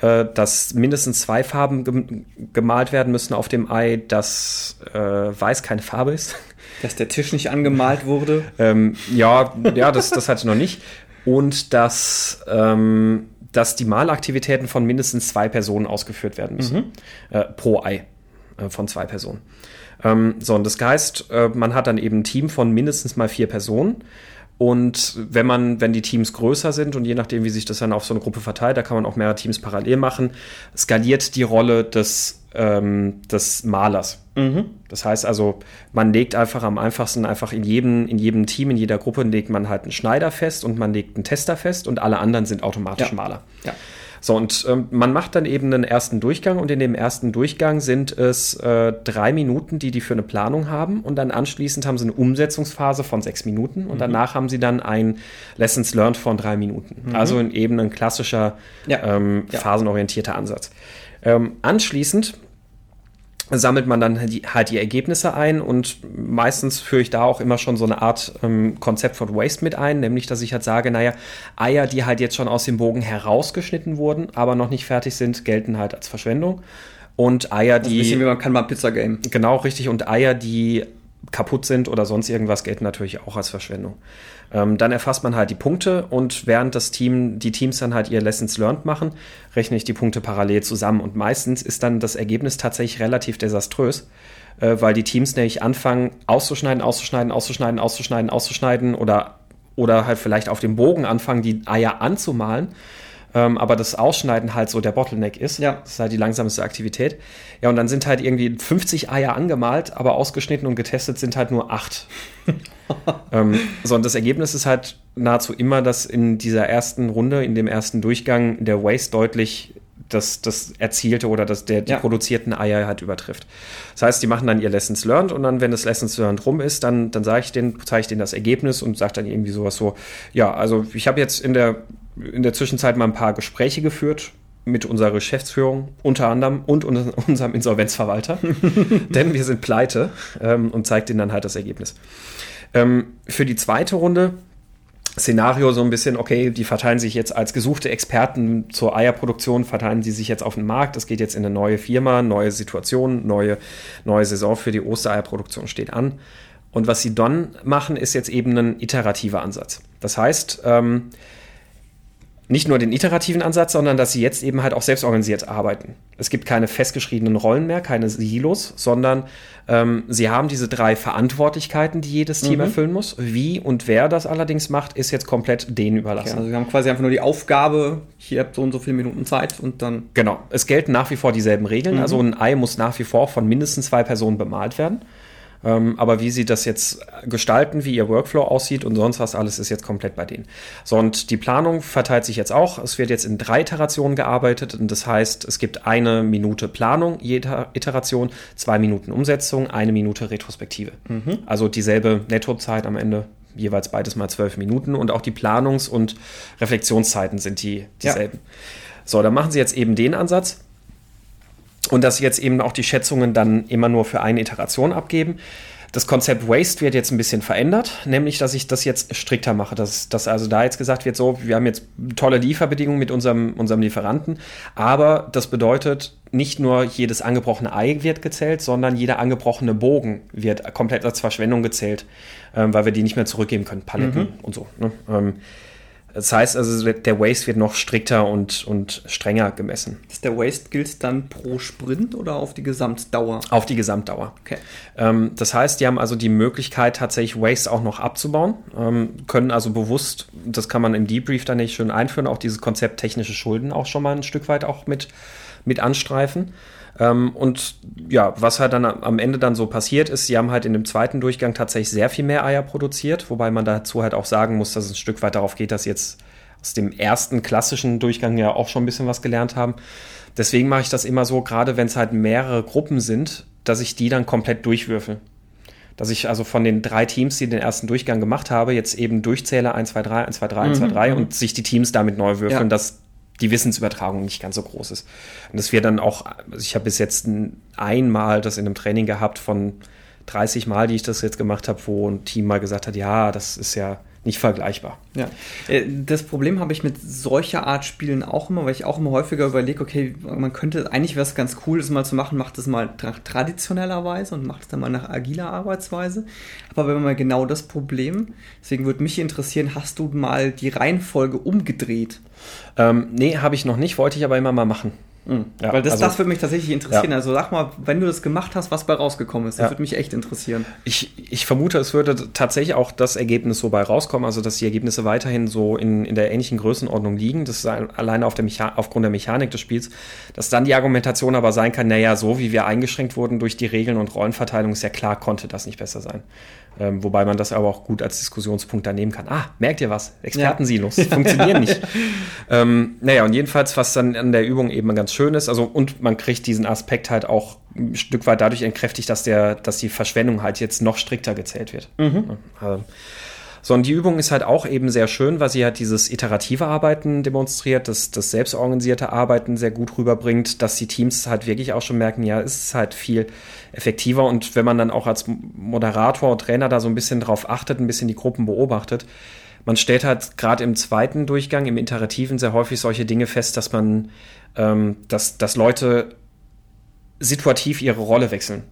[SPEAKER 1] äh, dass mindestens zwei Farben gem gemalt werden müssen auf dem Ei, dass äh, weiß keine Farbe ist.
[SPEAKER 2] Dass der Tisch nicht angemalt wurde.
[SPEAKER 1] Ähm, ja, ja, das, das hatte ich noch nicht. und dass, ähm, dass die Malaktivitäten von mindestens zwei Personen ausgeführt werden müssen. Mhm. Äh, pro Ei äh, von zwei Personen. Ähm, so, und das heißt, äh, man hat dann eben ein Team von mindestens mal vier Personen. Und wenn man, wenn die Teams größer sind und je nachdem, wie sich das dann auf so eine Gruppe verteilt, da kann man auch mehrere Teams parallel machen, skaliert die Rolle des, ähm, des Malers. Mhm. Das heißt also, man legt einfach am einfachsten einfach in jedem, in jedem Team, in jeder Gruppe legt man halt einen Schneider fest und man legt einen Tester fest und alle anderen sind automatisch ja. Maler. Ja. So, und ähm, man macht dann eben einen ersten Durchgang und in dem ersten Durchgang sind es äh, drei Minuten, die die für eine Planung haben und dann anschließend haben sie eine Umsetzungsphase von sechs Minuten und mhm. danach haben sie dann ein Lessons Learned von drei Minuten. Mhm. Also eben ein klassischer ja. Ähm, phasenorientierter Ansatz. Ähm, anschließend sammelt man dann die, halt die Ergebnisse ein und meistens führe ich da auch immer schon so eine Art ähm, Konzept von Waste mit ein, nämlich dass ich halt sage, naja, Eier, die halt jetzt schon aus dem Bogen herausgeschnitten wurden, aber noch nicht fertig sind, gelten halt als Verschwendung. Und Eier, die. Das ist ein
[SPEAKER 2] bisschen wie man kann mal Pizza Game.
[SPEAKER 1] Genau, richtig. Und Eier, die kaputt sind oder sonst irgendwas, gelten natürlich auch als Verschwendung. Ähm, dann erfasst man halt die Punkte und während das Team, die Teams dann halt ihr Lessons Learned machen, rechne ich die Punkte parallel zusammen. Und meistens ist dann das Ergebnis tatsächlich relativ desaströs, äh, weil die Teams nämlich anfangen auszuschneiden, auszuschneiden, auszuschneiden, auszuschneiden, auszuschneiden oder, oder halt vielleicht auf dem Bogen anfangen, die Eier anzumalen ähm, aber das Ausschneiden halt so der Bottleneck ist. Ja. Das ist halt die langsamste Aktivität. Ja, und dann sind halt irgendwie 50 Eier angemalt, aber ausgeschnitten und getestet sind halt nur acht. ähm, so, und das Ergebnis ist halt nahezu immer, dass in dieser ersten Runde, in dem ersten Durchgang, der Waste deutlich das, das erzielte oder das, der, die ja. produzierten Eier halt übertrifft. Das heißt, die machen dann ihr Lessons Learned und dann, wenn das Lessons Learned rum ist, dann, dann sage ich denen, zeige ich denen das Ergebnis und sage dann irgendwie sowas so, ja, also ich habe jetzt in der in der Zwischenzeit mal ein paar Gespräche geführt mit unserer Geschäftsführung unter anderem und unserem Insolvenzverwalter, denn wir sind pleite ähm, und zeigt ihnen dann halt das Ergebnis. Ähm, für die zweite Runde Szenario so ein bisschen, okay, die verteilen sich jetzt als gesuchte Experten zur Eierproduktion, verteilen sie sich jetzt auf den Markt. Es geht jetzt in eine neue Firma, neue Situation, neue, neue Saison für die Ostereierproduktion steht an. Und was sie dann machen, ist jetzt eben ein iterativer Ansatz. Das heißt, ähm, nicht nur den iterativen Ansatz, sondern dass sie jetzt eben halt auch selbstorganisiert arbeiten. Es gibt keine festgeschriebenen Rollen mehr, keine Silos, sondern ähm, sie haben diese drei Verantwortlichkeiten, die jedes Team mhm. erfüllen muss. Wie und wer das allerdings macht, ist jetzt komplett denen überlassen. Okay,
[SPEAKER 2] also sie haben quasi einfach nur die Aufgabe, hier habt so und so viele Minuten Zeit und dann.
[SPEAKER 1] Genau, es gelten nach wie vor dieselben Regeln. Mhm. Also ein Ei muss nach wie vor von mindestens zwei Personen bemalt werden. Ähm, aber wie sie das jetzt gestalten, wie ihr Workflow aussieht und sonst was alles, ist jetzt komplett bei denen. So, und die Planung verteilt sich jetzt auch. Es wird jetzt in drei Iterationen gearbeitet. Und das heißt, es gibt eine Minute Planung, jede Iteration, zwei Minuten Umsetzung, eine Minute Retrospektive. Mhm. Also dieselbe Nettozeit am Ende jeweils beides mal zwölf Minuten und auch die Planungs- und Reflexionszeiten sind die dieselben. Ja. So, dann machen sie jetzt eben den Ansatz. Und dass jetzt eben auch die Schätzungen dann immer nur für eine Iteration abgeben. Das Konzept Waste wird jetzt ein bisschen verändert, nämlich dass ich das jetzt strikter mache. Dass, dass also da jetzt gesagt wird, so, wir haben jetzt tolle Lieferbedingungen mit unserem, unserem Lieferanten, aber das bedeutet, nicht nur jedes angebrochene Ei wird gezählt, sondern jeder angebrochene Bogen wird komplett als Verschwendung gezählt, ähm, weil wir die nicht mehr zurückgeben können, Paletten mhm. und so. Ne? Ähm, das heißt also, der Waste wird noch strikter und, und strenger gemessen.
[SPEAKER 2] Ist der Waste gilt dann pro Sprint oder auf die Gesamtdauer?
[SPEAKER 1] Auf die Gesamtdauer. Okay. Ähm, das heißt, die haben also die Möglichkeit, tatsächlich Waste auch noch abzubauen, ähm, können also bewusst, das kann man im Debrief dann nicht schön einführen, auch dieses Konzept technische Schulden auch schon mal ein Stück weit auch mit, mit anstreifen. Ähm, und ja, was halt dann am Ende dann so passiert ist, sie haben halt in dem zweiten Durchgang tatsächlich sehr viel mehr Eier produziert, wobei man dazu halt auch sagen muss, dass es ein Stück weit darauf geht, dass sie jetzt aus dem ersten klassischen Durchgang ja auch schon ein bisschen was gelernt haben. Deswegen mache ich das immer so, gerade wenn es halt mehrere Gruppen sind, dass ich die dann komplett durchwürfel. Dass ich also von den drei Teams, die den ersten Durchgang gemacht habe, jetzt eben durchzähle 1, 2, 3, 1, 2, 3, 1, 2, 3 und sich die Teams damit neu würfeln, ja. dass die Wissensübertragung nicht ganz so groß ist. Und das wird dann auch, also ich habe bis jetzt einmal das in einem Training gehabt von 30 Mal, die ich das jetzt gemacht habe, wo ein Team mal gesagt hat, ja, das ist ja nicht vergleichbar.
[SPEAKER 2] Ja. Äh, das Problem habe ich mit solcher Art Spielen auch immer, weil ich auch immer häufiger überlege, okay, man könnte eigentlich was ganz Cooles mal zu machen, macht es mal nach traditioneller Weise und macht es dann mal nach agiler Arbeitsweise. Aber wenn man mal genau das Problem, deswegen würde mich interessieren, hast du mal die Reihenfolge umgedreht?
[SPEAKER 1] Ähm, nee, habe ich noch nicht, wollte ich aber immer mal machen.
[SPEAKER 2] Mhm. Ja, Weil das, also, das würde mich tatsächlich interessieren. Ja. Also sag mal, wenn du das gemacht hast, was bei rausgekommen ist. Das ja. würde mich echt interessieren.
[SPEAKER 1] Ich, ich vermute, es würde tatsächlich auch das Ergebnis so bei rauskommen, also dass die Ergebnisse weiterhin so in, in der ähnlichen Größenordnung liegen. Das ist alleine auf der aufgrund der Mechanik des Spiels. Dass dann die Argumentation aber sein kann, naja, so wie wir eingeschränkt wurden durch die Regeln und Rollenverteilung, ist ja klar, konnte das nicht besser sein. Ähm, wobei man das aber auch gut als Diskussionspunkt da nehmen kann. Ah, merkt ihr was? Expertensilos ja. funktionieren nicht. ähm, naja, und jedenfalls, was dann an der Übung eben ganz schön ist, also und man kriegt diesen Aspekt halt auch ein Stück weit dadurch entkräftigt, dass der, dass die Verschwendung halt jetzt noch strikter gezählt wird. Mhm. Also, so, und die Übung ist halt auch eben sehr schön, weil sie halt dieses iterative Arbeiten demonstriert, das, das selbstorganisierte Arbeiten sehr gut rüberbringt, dass die Teams halt wirklich auch schon merken, ja, es ist halt viel effektiver. Und wenn man dann auch als Moderator und Trainer da so ein bisschen drauf achtet, ein bisschen die Gruppen beobachtet, man stellt halt gerade im zweiten Durchgang, im Iterativen, sehr häufig solche Dinge fest, dass man, ähm, dass, dass Leute situativ ihre Rolle wechseln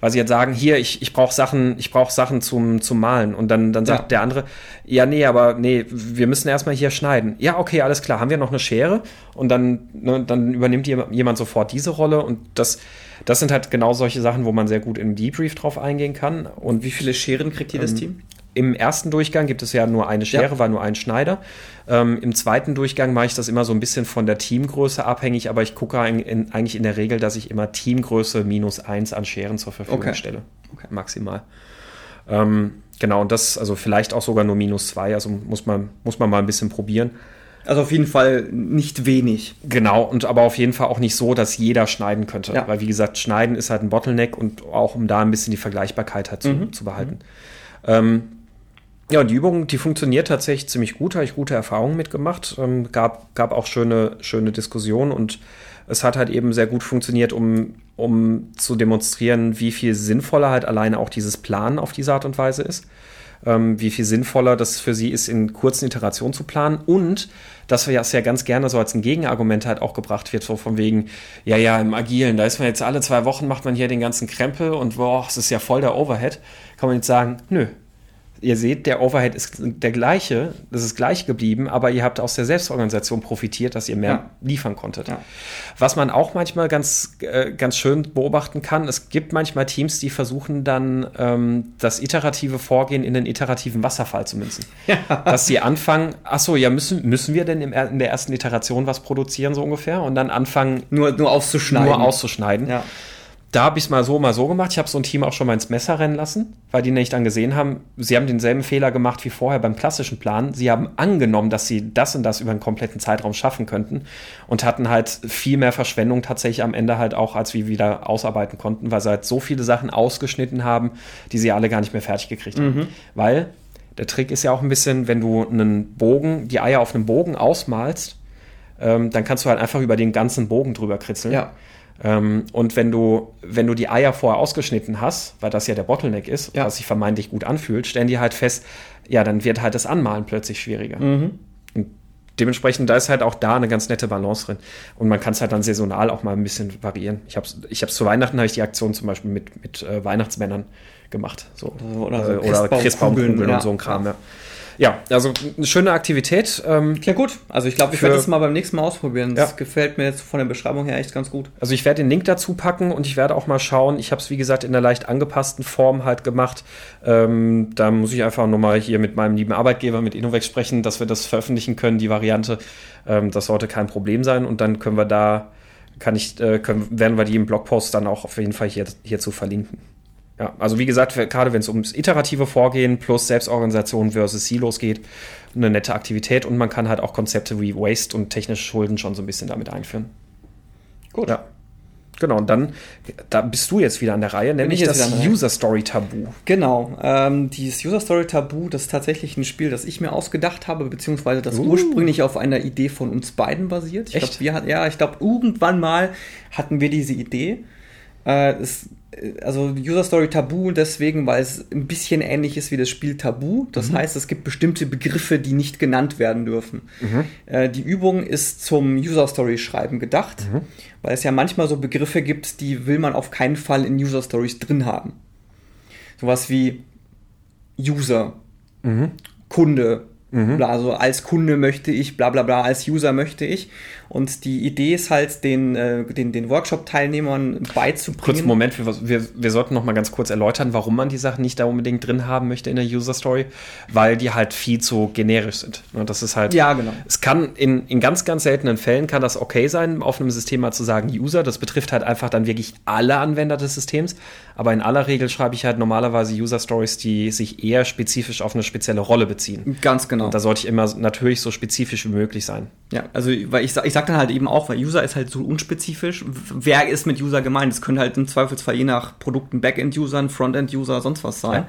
[SPEAKER 1] weil sie jetzt sagen, hier, ich, ich brauche Sachen, ich brauche Sachen zum, zum Malen. Und dann, dann sagt ja. der andere, ja, nee, aber nee, wir müssen erstmal hier schneiden. Ja, okay, alles klar, haben wir noch eine Schere? Und dann, ne, dann übernimmt jemand sofort diese Rolle und das, das sind halt genau solche Sachen, wo man sehr gut im Debrief drauf eingehen kann. Und
[SPEAKER 2] wie viele Scheren kriegt jedes ähm, Team?
[SPEAKER 1] Im ersten Durchgang gibt es ja nur eine Schere, ja. war nur ein Schneider. Ähm, Im zweiten Durchgang mache ich das immer so ein bisschen von der Teamgröße abhängig, aber ich gucke in, in, eigentlich in der Regel, dass ich immer Teamgröße minus eins an Scheren zur Verfügung okay. stelle. Okay. Maximal. Ähm, genau, und das, also vielleicht auch sogar nur minus zwei, also muss man, muss man mal ein bisschen probieren.
[SPEAKER 2] Also auf jeden Fall nicht wenig.
[SPEAKER 1] Genau, und aber auf jeden Fall auch nicht so, dass jeder schneiden könnte. Ja. Weil wie gesagt, schneiden ist halt ein Bottleneck und auch um da ein bisschen die Vergleichbarkeit halt zu, mhm. zu behalten. Mhm. Ähm, ja, die Übung, die funktioniert tatsächlich ziemlich gut, habe ich gute Erfahrungen mitgemacht. Ähm, gab, gab auch schöne, schöne Diskussionen und es hat halt eben sehr gut funktioniert, um, um zu demonstrieren, wie viel sinnvoller halt alleine auch dieses Planen auf diese Art und Weise ist. Ähm, wie viel sinnvoller das für sie ist, in kurzen Iterationen zu planen und dass das ja ganz gerne so als ein Gegenargument halt auch gebracht wird, so von wegen, ja, ja, im Agilen, da ist man jetzt alle zwei Wochen, macht man hier den ganzen Krempel und boah, es ist ja voll der Overhead. Kann man jetzt sagen, nö, ihr seht, der Overhead ist der gleiche, das ist gleich geblieben, aber ihr habt aus der Selbstorganisation profitiert, dass ihr mehr ja. liefern konntet. Ja. Was man auch manchmal ganz, äh, ganz schön beobachten kann, es gibt manchmal Teams, die versuchen dann ähm, das iterative Vorgehen in den iterativen Wasserfall zu münzen. Ja. Dass sie anfangen, achso, ja, müssen, müssen wir denn im, in der ersten Iteration was produzieren, so ungefähr? Und dann anfangen.
[SPEAKER 2] Nur, nur auszuschneiden. Nur
[SPEAKER 1] auszuschneiden. Ja da habe ich es mal so, mal so gemacht. Ich habe so ein Team auch schon mal ins Messer rennen lassen, weil die nämlich dann gesehen haben, sie haben denselben Fehler gemacht wie vorher beim klassischen Plan. Sie haben angenommen, dass sie das und das über einen kompletten Zeitraum schaffen könnten und hatten halt viel mehr Verschwendung tatsächlich am Ende halt auch, als wir wieder ausarbeiten konnten, weil sie halt so viele Sachen ausgeschnitten haben, die sie alle gar nicht mehr fertig gekriegt haben. Mhm. Weil der Trick ist ja auch ein bisschen, wenn du einen Bogen, die Eier auf einem Bogen ausmalst, ähm, dann kannst du halt einfach über den ganzen Bogen drüber kritzeln. Ja. Ähm, und wenn du, wenn du die Eier vorher ausgeschnitten hast, weil das ja der Bottleneck ist, ja. was sich vermeintlich gut anfühlt, stellen die halt fest, ja, dann wird halt das Anmalen plötzlich schwieriger. Mhm. Und dementsprechend, da ist halt auch da eine ganz nette Balance drin. Und man kann es halt dann saisonal auch mal ein bisschen variieren. Ich habe es ich hab's zu Weihnachten, habe ich die Aktion zum Beispiel mit, mit äh, Weihnachtsmännern gemacht. So. Oder, so äh, oder Christbaumkugeln ja. und so ein Kram, ja ja, also eine schöne Aktivität.
[SPEAKER 2] Ähm, ja, gut. Also ich glaube, ich werde das mal beim nächsten Mal ausprobieren. Das ja. gefällt mir jetzt von der Beschreibung her echt ganz gut.
[SPEAKER 1] Also ich werde den Link dazu packen und ich werde auch mal schauen. Ich habe es, wie gesagt, in einer leicht angepassten Form halt gemacht. Ähm, da muss ich einfach nochmal hier mit meinem lieben Arbeitgeber, mit Innovex sprechen, dass wir das veröffentlichen können, die Variante. Ähm, das sollte kein Problem sein. Und dann können wir da, kann ich, äh, können, werden wir die im Blogpost dann auch auf jeden Fall hier, hierzu verlinken. Ja, also wie gesagt, gerade wenn es ums iterative Vorgehen plus Selbstorganisation versus Silos geht, eine nette Aktivität und man kann halt auch Konzepte wie Waste und technische Schulden schon so ein bisschen damit einführen. Gut. Ja. Genau, und dann, da bist du jetzt wieder an der Reihe, nämlich das User Story Tabu.
[SPEAKER 2] Genau, ähm, dieses User Story Tabu, das ist tatsächlich ein Spiel, das ich mir ausgedacht habe, beziehungsweise das uh. ursprünglich auf einer Idee von uns beiden basiert. Ich Echt? Glaub, wir, ja, ich glaube, irgendwann mal hatten wir diese Idee. Äh, es also User Story Tabu deswegen, weil es ein bisschen ähnlich ist wie das Spiel Tabu. Das mhm. heißt, es gibt bestimmte Begriffe, die nicht genannt werden dürfen. Mhm. Äh, die Übung ist zum User Story Schreiben gedacht, mhm. weil es ja manchmal so Begriffe gibt, die will man auf keinen Fall in User Stories drin haben. Sowas wie User, mhm. Kunde, Mhm. Also als Kunde möchte ich, bla bla bla, als User möchte ich. Und die Idee ist halt, den, äh, den, den Workshop-Teilnehmern beizubringen.
[SPEAKER 1] Kurz Moment, wir, wir, wir sollten noch mal ganz kurz erläutern, warum man die Sachen nicht da unbedingt drin haben möchte in der User-Story, weil die halt viel zu generisch sind. Und das ist halt.
[SPEAKER 2] Ja, genau.
[SPEAKER 1] Es kann in, in ganz, ganz seltenen Fällen kann das okay sein, auf einem System mal zu sagen User. Das betrifft halt einfach dann wirklich alle Anwender des Systems. Aber in aller Regel schreibe ich halt normalerweise User-Stories, die sich eher spezifisch auf eine spezielle Rolle beziehen.
[SPEAKER 2] Ganz genau.
[SPEAKER 1] Und da sollte ich immer natürlich so spezifisch wie möglich sein.
[SPEAKER 2] Ja, also weil ich, ich sag dann halt eben auch, weil User ist halt so unspezifisch. Wer ist mit User gemeint? Es können halt im Zweifelsfall je nach Produkten Backend-Usern, Frontend-User, sonst was sein. Ja.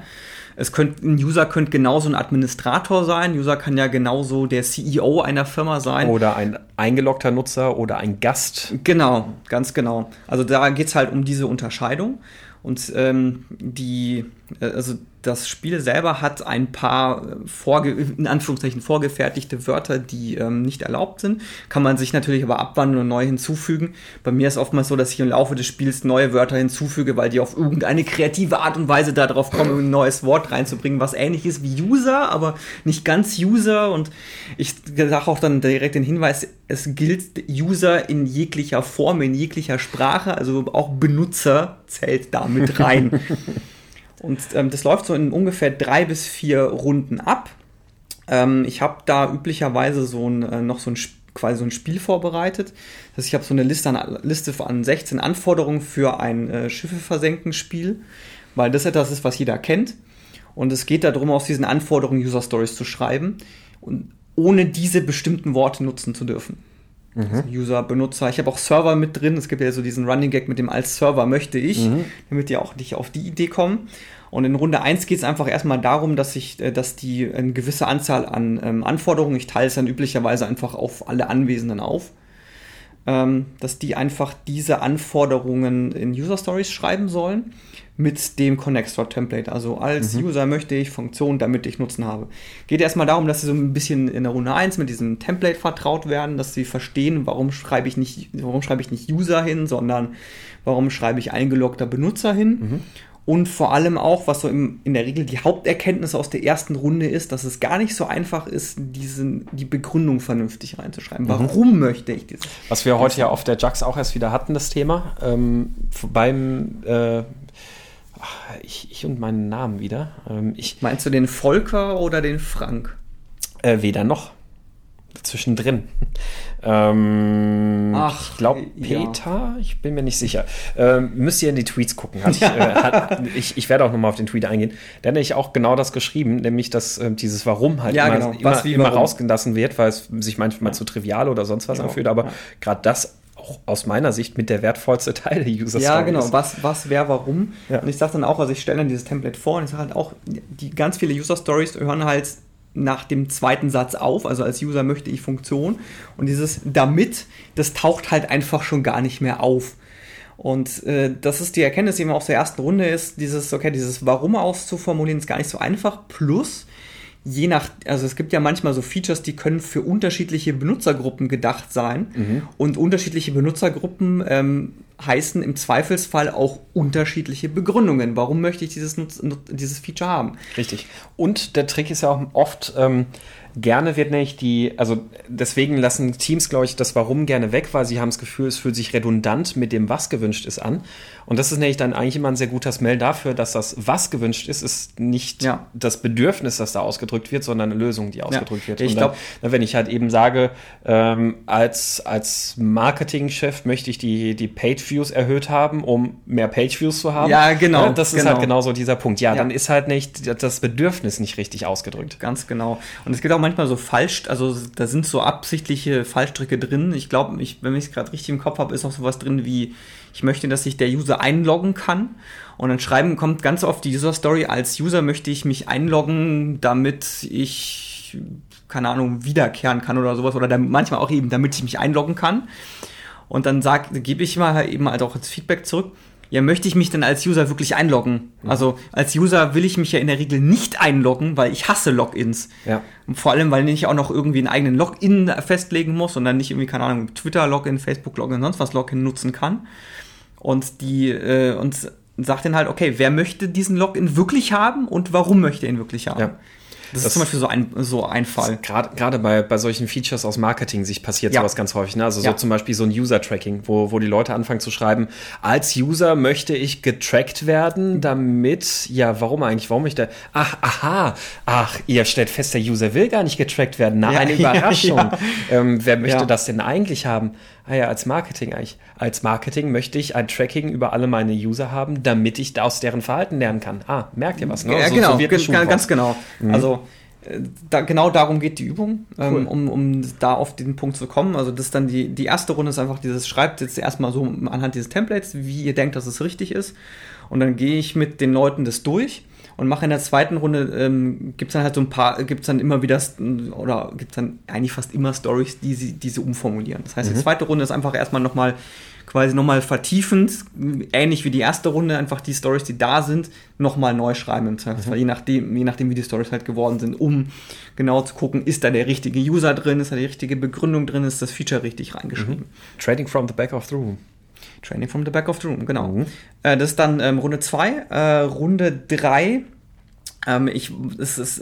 [SPEAKER 2] Es könnte, ein User könnte genauso ein Administrator sein. User kann ja genauso der CEO einer Firma sein.
[SPEAKER 1] Oder ein eingeloggter Nutzer oder ein Gast.
[SPEAKER 2] Genau, ganz genau. Also da geht's halt um diese Unterscheidung. Und ähm, die, äh, also das Spiel selber hat ein paar äh, vorge in Anführungszeichen vorgefertigte Wörter, die ähm, nicht erlaubt sind. Kann man sich natürlich aber abwandeln und neu hinzufügen. Bei mir ist oftmals so, dass ich im Laufe des Spiels neue Wörter hinzufüge, weil die auf irgendeine kreative Art und Weise darauf kommen, ein neues Wort reinzubringen, was ähnlich ist wie User, aber nicht ganz User. Und ich sage auch dann direkt den Hinweis, es gilt User in jeglicher Form, in jeglicher Sprache, also auch Benutzer zählt damit rein. Und ähm, das läuft so in ungefähr drei bis vier Runden ab. Ähm, ich habe da üblicherweise so ein, äh, noch so ein quasi so ein Spiel vorbereitet. Das heißt, ich habe so eine Liste an, Liste an 16 Anforderungen für ein äh, Schiffe versenken Spiel, weil das etwas ist, was jeder kennt. Und es geht darum, aus diesen Anforderungen User Stories zu schreiben und ohne diese bestimmten Worte nutzen zu dürfen. Mhm. User, Benutzer. Ich habe auch Server mit drin. Es gibt ja so diesen Running Gag mit dem als Server möchte ich, mhm. damit die auch nicht auf die Idee kommen. Und in Runde 1 geht es einfach erstmal darum, dass ich, äh, dass die eine gewisse Anzahl an ähm, Anforderungen, ich teile es dann üblicherweise einfach auf alle Anwesenden auf, ähm, dass die einfach diese Anforderungen in User Stories schreiben sollen mit dem Connector Template. Also als mhm. User möchte ich Funktionen, damit ich Nutzen habe. Geht erstmal darum, dass sie so ein bisschen in der Runde 1 mit diesem Template vertraut werden, dass sie verstehen, warum schreibe ich nicht, warum schreibe ich nicht User hin, sondern warum schreibe ich eingeloggter Benutzer hin. Mhm. Und vor allem auch, was so im, in der Regel die Haupterkenntnis aus der ersten Runde ist, dass es gar nicht so einfach ist, diesen, die Begründung vernünftig reinzuschreiben. Mhm. Warum möchte ich dieses?
[SPEAKER 1] Was wir heute ja auf der JAX auch erst wieder hatten, das Thema. Ähm, beim äh, ich, ich, und meinen Namen wieder. Ähm,
[SPEAKER 2] ich, Meinst du den Volker oder den Frank?
[SPEAKER 1] Äh, weder noch. Zwischendrin. Ähm,
[SPEAKER 2] Ach,
[SPEAKER 1] ich glaube Peter, ja. ich bin mir nicht sicher. Ähm, müsst ihr in die Tweets gucken. Ich, äh, hat, ich, ich, werde auch nochmal auf den Tweet eingehen. Der hat nämlich auch genau das geschrieben, nämlich dass äh, dieses Warum halt
[SPEAKER 2] ja,
[SPEAKER 1] immer,
[SPEAKER 2] genau.
[SPEAKER 1] immer, immer rausgelassen wird, weil es sich manchmal ja. zu trivial oder sonst was genau. anfühlt. Aber gerade das auch aus meiner Sicht mit der wertvollste Teil der User
[SPEAKER 2] Story Ja, genau. Was, was, wer, warum. Ja. Und ich sage dann auch, also ich stelle dann dieses Template vor und ich sage halt auch, die ganz viele User Stories hören halt nach dem zweiten Satz auf. Also als User möchte ich Funktion. Und dieses damit, das taucht halt einfach schon gar nicht mehr auf. Und äh, das ist die Erkenntnis, die man aus der ersten Runde ist, dieses, okay, dieses Warum auszuformulieren, ist gar nicht so einfach. Plus, je nach, also es gibt ja manchmal so Features, die können für unterschiedliche Benutzergruppen gedacht sein. Mhm. Und unterschiedliche Benutzergruppen ähm, heißen im Zweifelsfall auch unterschiedliche Begründungen. Warum möchte ich dieses, dieses Feature haben?
[SPEAKER 1] Richtig. Und der Trick ist ja auch oft, ähm, gerne wird nämlich die, also deswegen lassen Teams, glaube ich, das Warum gerne weg, weil sie haben das Gefühl, es fühlt sich redundant mit dem, was gewünscht ist, an. Und das ist nämlich dann eigentlich immer ein sehr guter Smell dafür, dass das, was gewünscht ist, ist nicht ja. das Bedürfnis, das da ausgedrückt wird, sondern eine Lösung, die ausgedrückt ja. wird.
[SPEAKER 2] Ich glaube,
[SPEAKER 1] wenn ich halt eben sage, ähm, als, als Marketingchef möchte ich die, die Page-Views erhöht haben, um mehr Page-Views zu haben.
[SPEAKER 2] Ja, genau.
[SPEAKER 1] Äh, das genau. ist halt genauso dieser Punkt. Ja, ja, dann ist halt nicht das Bedürfnis nicht richtig ausgedrückt.
[SPEAKER 2] Ganz genau. Und es geht auch manchmal so falsch, also da sind so absichtliche Fallstricke drin. Ich glaube, wenn ich es gerade richtig im Kopf habe, ist auch sowas drin wie ich möchte, dass sich der User einloggen kann. Und dann schreiben kommt ganz oft die User Story, als User möchte ich mich einloggen, damit ich, keine Ahnung, wiederkehren kann oder sowas. Oder dann, manchmal auch eben, damit ich mich einloggen kann. Und dann sag, gebe ich mal eben halt auch als Feedback zurück. ja, möchte ich mich denn als User wirklich einloggen? Mhm. Also als User will ich mich ja in der Regel nicht einloggen, weil ich hasse Logins.
[SPEAKER 1] Ja.
[SPEAKER 2] Und vor allem, weil ich auch noch irgendwie einen eigenen Login festlegen muss und dann nicht irgendwie, keine Ahnung, Twitter-Login, Facebook-Login, sonst was Login nutzen kann. Und die, äh, und sagt dann halt, okay, wer möchte diesen Login wirklich haben und warum möchte er ihn wirklich haben? Ja. Das, das, ist zum Beispiel so ein, so ein Fall.
[SPEAKER 1] Gerade bei, bei solchen Features aus Marketing-Sicht passiert ja. sowas ganz häufig. Ne? Also so ja. zum Beispiel so ein User-Tracking, wo, wo die Leute anfangen zu schreiben, als User möchte ich getrackt werden, damit, ja, warum eigentlich? Warum möchte Ach, aha, ach, ihr stellt fest, der User will gar nicht getrackt werden. Na, ja, eine Überraschung. Ähm, wer möchte das denn eigentlich haben? ah ja, als Marketing eigentlich. Als Marketing möchte ich ein Tracking über alle meine User haben, damit ich aus deren Verhalten lernen kann. Ah, merkt ihr was?
[SPEAKER 2] Ne? Ja, so, genau, so ganz genau. Mhm. Also da, genau darum geht die Übung, ähm, cool. um, um da auf den Punkt zu kommen. Also das ist dann die, die erste Runde ist einfach dieses, schreibt jetzt erstmal so anhand dieses Templates, wie ihr denkt, dass es richtig ist. Und dann gehe ich mit den Leuten das durch und mache in der zweiten Runde, ähm, gibt es dann halt so ein paar, gibt es dann immer wieder, oder gibt es dann eigentlich fast immer Stories, die sie, die sie umformulieren. Das heißt, mhm. die zweite Runde ist einfach erstmal nochmal quasi nochmal vertiefend, ähnlich wie die erste Runde, einfach die Stories, die da sind, nochmal neu schreiben im Zweifelsfall, mhm. je nachdem, je nachdem, wie die Stories halt geworden sind, um genau zu gucken, ist da der richtige User drin, ist da die richtige Begründung drin, ist das Feature richtig reingeschrieben.
[SPEAKER 1] Mhm. Trading from the back of the room.
[SPEAKER 2] Training from the back of the room, genau. Mhm. Äh, das ist dann ähm, Runde 2. Äh, Runde 3 ähm, ich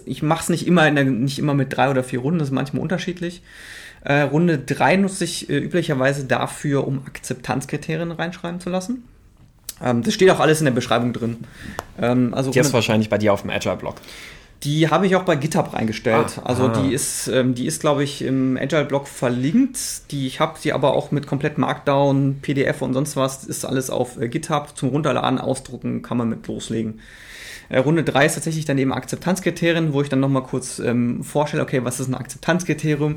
[SPEAKER 2] ich mache es nicht immer, nicht immer mit drei oder vier Runden, das ist manchmal unterschiedlich. Äh, Runde 3 nutze ich äh, üblicherweise dafür, um Akzeptanzkriterien reinschreiben zu lassen. Ähm, das steht auch alles in der Beschreibung drin.
[SPEAKER 1] Ähm, also Die ist wahrscheinlich bei dir auf dem Agile-Blog.
[SPEAKER 2] Die habe ich auch bei GitHub reingestellt. Ah, also ah. die ist, ähm, die ist, glaube ich, im Agile-Blog verlinkt. Die ich habe sie aber auch mit komplett Markdown, PDF und sonst was. Ist alles auf äh, GitHub zum Runterladen, ausdrucken, kann man mit loslegen. Äh, Runde 3 ist tatsächlich dann eben Akzeptanzkriterien, wo ich dann nochmal kurz ähm, vorstelle, okay, was ist ein Akzeptanzkriterium?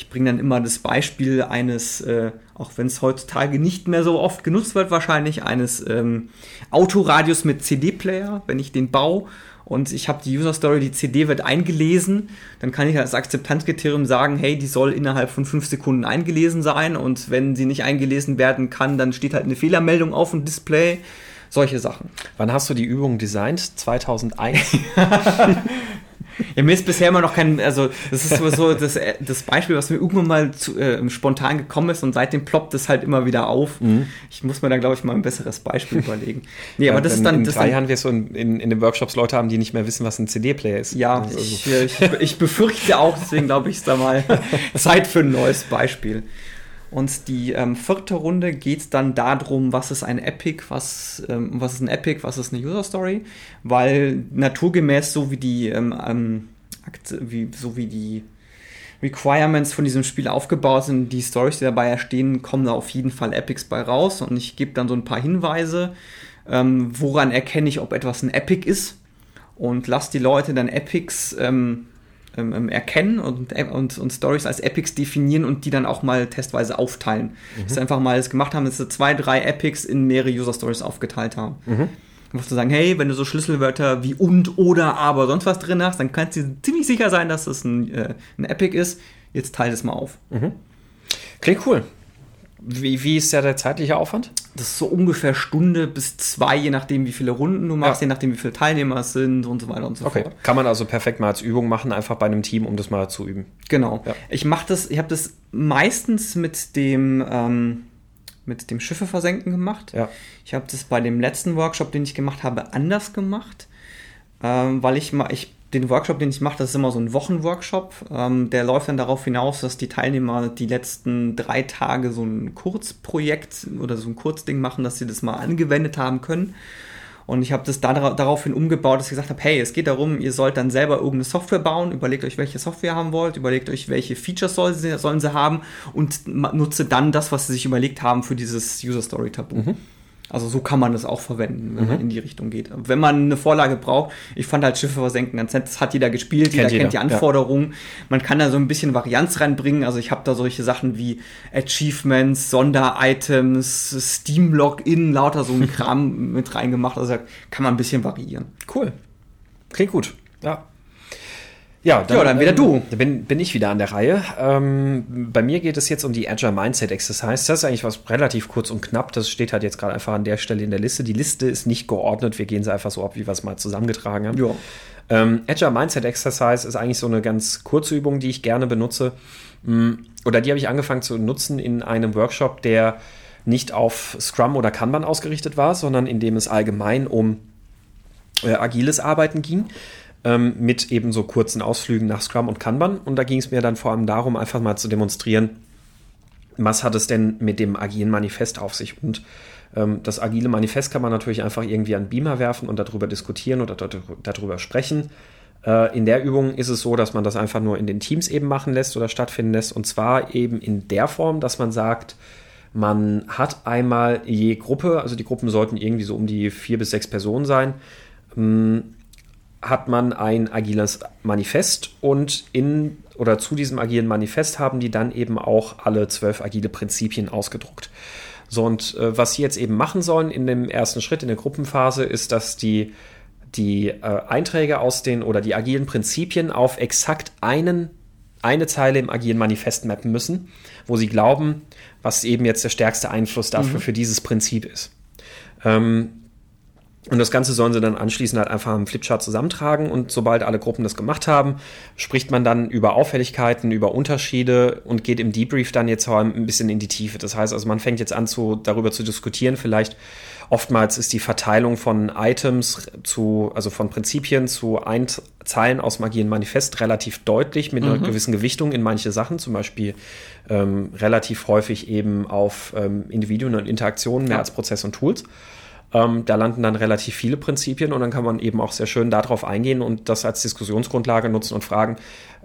[SPEAKER 2] Ich bringe dann immer das Beispiel eines, äh, auch wenn es heutzutage nicht mehr so oft genutzt wird, wahrscheinlich eines ähm, Autoradios mit CD-Player, wenn ich den baue und ich habe die User Story, die CD wird eingelesen, dann kann ich als Akzeptanzkriterium sagen, hey, die soll innerhalb von fünf Sekunden eingelesen sein und wenn sie nicht eingelesen werden kann, dann steht halt eine Fehlermeldung auf dem Display. Solche Sachen.
[SPEAKER 1] Wann hast du die Übung designt? 2001?
[SPEAKER 2] Ja, mir ist bisher immer noch kein, also das ist so das, das Beispiel, was mir irgendwann mal zu, äh, spontan gekommen ist und seitdem ploppt es halt immer wieder auf. Mhm. Ich muss mir da, glaube ich, mal ein besseres Beispiel überlegen.
[SPEAKER 1] Nee, aber ja, das ist dann. In das drei dann, Jahren wirst du in, in, in, den Workshops Leute haben, die nicht mehr wissen, was ein CD-Player ist.
[SPEAKER 2] Ja, also. ich, ich, ich befürchte auch, deswegen glaube ich, ist da mal Zeit für ein neues Beispiel. Und die ähm, vierte Runde geht dann darum, was ist ein Epic, was, ähm, was ist ein Epic, was ist eine User Story, weil naturgemäß so wie die ähm, ähm wie, so wie die Requirements von diesem Spiel aufgebaut sind, die Stories, die dabei erstehen, kommen da auf jeden Fall Epics bei raus. Und ich gebe dann so ein paar Hinweise, ähm, woran erkenne ich, ob etwas ein Epic ist? Und lasse die Leute dann Epics ähm, ähm, ähm, erkennen und, äh, und, und Stories als Epics definieren und die dann auch mal testweise aufteilen. Mhm. Dass einfach mal das gemacht haben, dass sie zwei, drei Epics in mehrere User Stories aufgeteilt haben. Mhm. Einfach zu sagen, hey, wenn du so Schlüsselwörter wie und, oder, aber, sonst was drin hast, dann kannst du ziemlich sicher sein, dass das ein, äh, ein Epic ist. Jetzt teile es mal auf.
[SPEAKER 1] Mhm. Klingt cool. Wie, wie ist ja der zeitliche Aufwand?
[SPEAKER 2] Das ist so ungefähr Stunde bis zwei, je nachdem, wie viele Runden du machst, ja. je nachdem, wie viele Teilnehmer es sind und so weiter und so
[SPEAKER 1] okay. fort. Kann man also perfekt mal als Übung machen, einfach bei einem Team, um das mal zu üben.
[SPEAKER 2] Genau. Ja. Ich mache das, ich habe das meistens mit dem ähm, mit dem Schiffe versenken gemacht. Ja. Ich habe das bei dem letzten Workshop, den ich gemacht habe, anders gemacht, ähm, weil ich mal ich den Workshop, den ich mache, das ist immer so ein Wochenworkshop. Ähm, der läuft dann darauf hinaus, dass die Teilnehmer die letzten drei Tage so ein Kurzprojekt oder so ein Kurzding machen, dass sie das mal angewendet haben können. Und ich habe das da, daraufhin umgebaut, dass ich gesagt habe, hey, es geht darum, ihr sollt dann selber irgendeine Software bauen, überlegt euch, welche Software ihr haben wollt, überlegt euch, welche Features soll sie, sollen sie haben und nutze dann das, was sie sich überlegt haben für dieses User Story Tabu. Mhm. Also so kann man das auch verwenden, wenn mhm. man in die Richtung geht. Wenn man eine Vorlage braucht, ich fand halt Schiffe versenken ganz nett, das hat jeder gespielt, kennt jeder, kennt die Anforderungen. Ja. Man kann da so ein bisschen Varianz reinbringen. Also ich habe da solche Sachen wie Achievements, Sonderitems, Steam Login, lauter so ein Kram mit reingemacht. Also kann man ein bisschen variieren.
[SPEAKER 1] Cool. Klingt gut. Ja. Ja, dann, ja, dann wieder ähm, du. Bin, bin ich wieder an der Reihe. Ähm, bei mir geht es jetzt um die Agile Mindset Exercise. Das ist eigentlich was relativ kurz und knapp. Das steht halt jetzt gerade einfach an der Stelle in der Liste. Die Liste ist nicht geordnet. Wir gehen sie einfach so ab, wie wir es mal zusammengetragen haben. Ja. Ähm, Agile Mindset Exercise ist eigentlich so eine ganz kurze Übung, die ich gerne benutze. Mm, oder die habe ich angefangen zu nutzen in einem Workshop, der nicht auf Scrum oder Kanban ausgerichtet war, sondern in dem es allgemein um äh, agiles Arbeiten ging ähm, mit eben so kurzen Ausflügen nach Scrum und Kanban. Und da ging es mir dann vor allem darum, einfach mal zu demonstrieren, was hat es denn mit dem agilen Manifest auf sich? Und ähm, das agile Manifest kann man natürlich einfach irgendwie an Beamer werfen und darüber diskutieren oder darüber sprechen. Äh, in der Übung ist es so, dass man das einfach nur in den Teams eben machen lässt oder stattfinden lässt. Und zwar eben in der Form, dass man sagt, man hat einmal je Gruppe, also die Gruppen sollten irgendwie so um die vier bis sechs Personen sein, ähm, hat man ein agiles Manifest und in oder zu diesem agilen Manifest haben die dann eben auch alle zwölf agile Prinzipien ausgedruckt. So, und äh, was sie jetzt eben machen sollen in dem ersten Schritt, in der Gruppenphase, ist, dass die die äh, Einträge aus den oder die agilen Prinzipien auf exakt einen, eine Zeile im agilen Manifest mappen müssen, wo sie glauben, was eben jetzt der stärkste Einfluss dafür mhm. für dieses Prinzip ist. Ähm, und das Ganze sollen sie dann anschließend halt einfach im Flipchart zusammentragen und sobald alle Gruppen das gemacht haben, spricht man dann über Auffälligkeiten, über Unterschiede und geht im Debrief dann jetzt ein bisschen in die Tiefe. Das heißt also, man fängt jetzt an, zu, darüber zu diskutieren. Vielleicht oftmals ist die Verteilung von Items zu, also von Prinzipien zu ein Zeilen aus Magie und Manifest relativ deutlich mit einer mhm. gewissen Gewichtung in manche Sachen, zum Beispiel ähm, relativ häufig eben auf ähm, Individuen und Interaktionen mehr ja. als Prozess und Tools. Ähm, da landen dann relativ viele Prinzipien und dann kann man eben auch sehr schön darauf eingehen und das als Diskussionsgrundlage nutzen und fragen,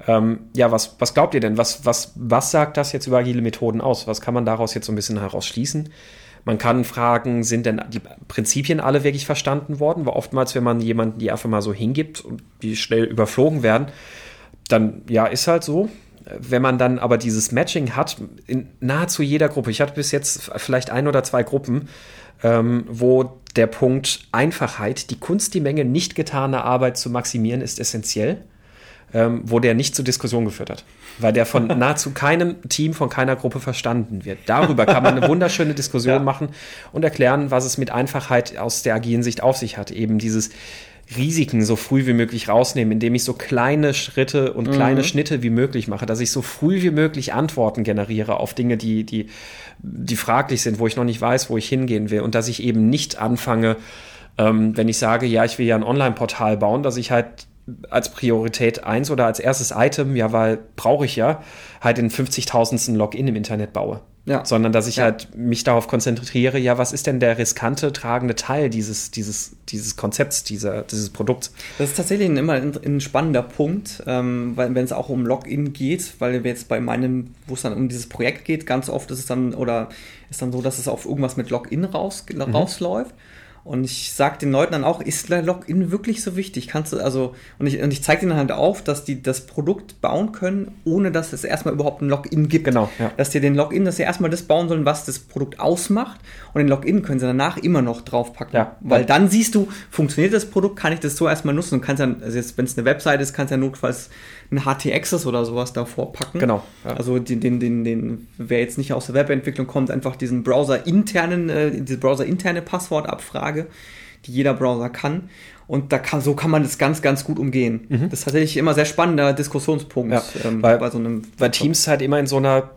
[SPEAKER 1] ähm, ja, was, was glaubt ihr denn? Was, was, was sagt das jetzt über agile Methoden aus? Was kann man daraus jetzt so ein bisschen herausschließen? Man kann fragen, sind denn die Prinzipien alle wirklich verstanden worden? Weil oftmals, wenn man jemanden die einfach mal so hingibt und die schnell überflogen werden, dann ja, ist halt so. Wenn man dann aber dieses Matching hat, in nahezu jeder Gruppe, ich hatte bis jetzt vielleicht ein oder zwei Gruppen, ähm, wo der Punkt Einfachheit, die Kunst, die Menge nicht getane Arbeit zu maximieren, ist essentiell, ähm, wo der nicht zur Diskussion geführt hat. Weil der von nahezu keinem Team, von keiner Gruppe verstanden wird. Darüber kann man eine wunderschöne Diskussion ja. machen und erklären, was es mit Einfachheit aus der agilen Sicht auf sich hat. Eben dieses, Risiken so früh wie möglich rausnehmen, indem ich so kleine Schritte und kleine mhm. Schnitte wie möglich mache, dass ich so früh wie möglich Antworten generiere auf Dinge, die, die, die fraglich sind, wo ich noch nicht weiß, wo ich hingehen will und dass ich eben nicht anfange, ähm, wenn ich sage, ja, ich will ja ein Online-Portal bauen, dass ich halt als Priorität eins oder als erstes Item, ja, weil brauche ich ja, halt den 50.000. Login im Internet baue. Ja. Sondern dass ich ja. halt mich darauf konzentriere, ja, was ist denn der riskante, tragende Teil dieses, dieses, dieses Konzepts, dieser, dieses Produkts?
[SPEAKER 2] Das ist tatsächlich immer ein, ein spannender Punkt, ähm, weil wenn es auch um Login geht, weil wir jetzt bei meinem, wo es dann um dieses Projekt geht, ganz oft ist es dann, oder ist dann so, dass es auf irgendwas mit Login raus, mhm. rausläuft. Und ich sage den Leuten dann auch, ist der Login wirklich so wichtig? Kannst du, also, und ich, und ich zeige denen halt auf, dass die das Produkt bauen können, ohne dass es erstmal überhaupt ein Login gibt.
[SPEAKER 1] Genau.
[SPEAKER 2] Ja. Dass die den Login, dass sie erstmal das bauen sollen, was das Produkt ausmacht. Und den Login können sie danach immer noch draufpacken. Ja. Weil dann siehst du, funktioniert das Produkt, kann ich das so erstmal nutzen und kannst dann, also jetzt, wenn es eine Website ist, kannst du ja notfalls ein HT-Access oder sowas davor packen.
[SPEAKER 1] Genau.
[SPEAKER 2] Ja. Also den, den, den, den, wer jetzt nicht aus der Webentwicklung kommt, einfach diesen Browser-internen, äh, diese Browser-interne Passwortabfrage, die jeder Browser kann. Und da kann, so kann man das ganz, ganz gut umgehen. Mhm. Das ist tatsächlich immer sehr spannender Diskussionspunkt
[SPEAKER 1] ja, ähm, weil, bei so einem. Weil Teams halt immer in so einer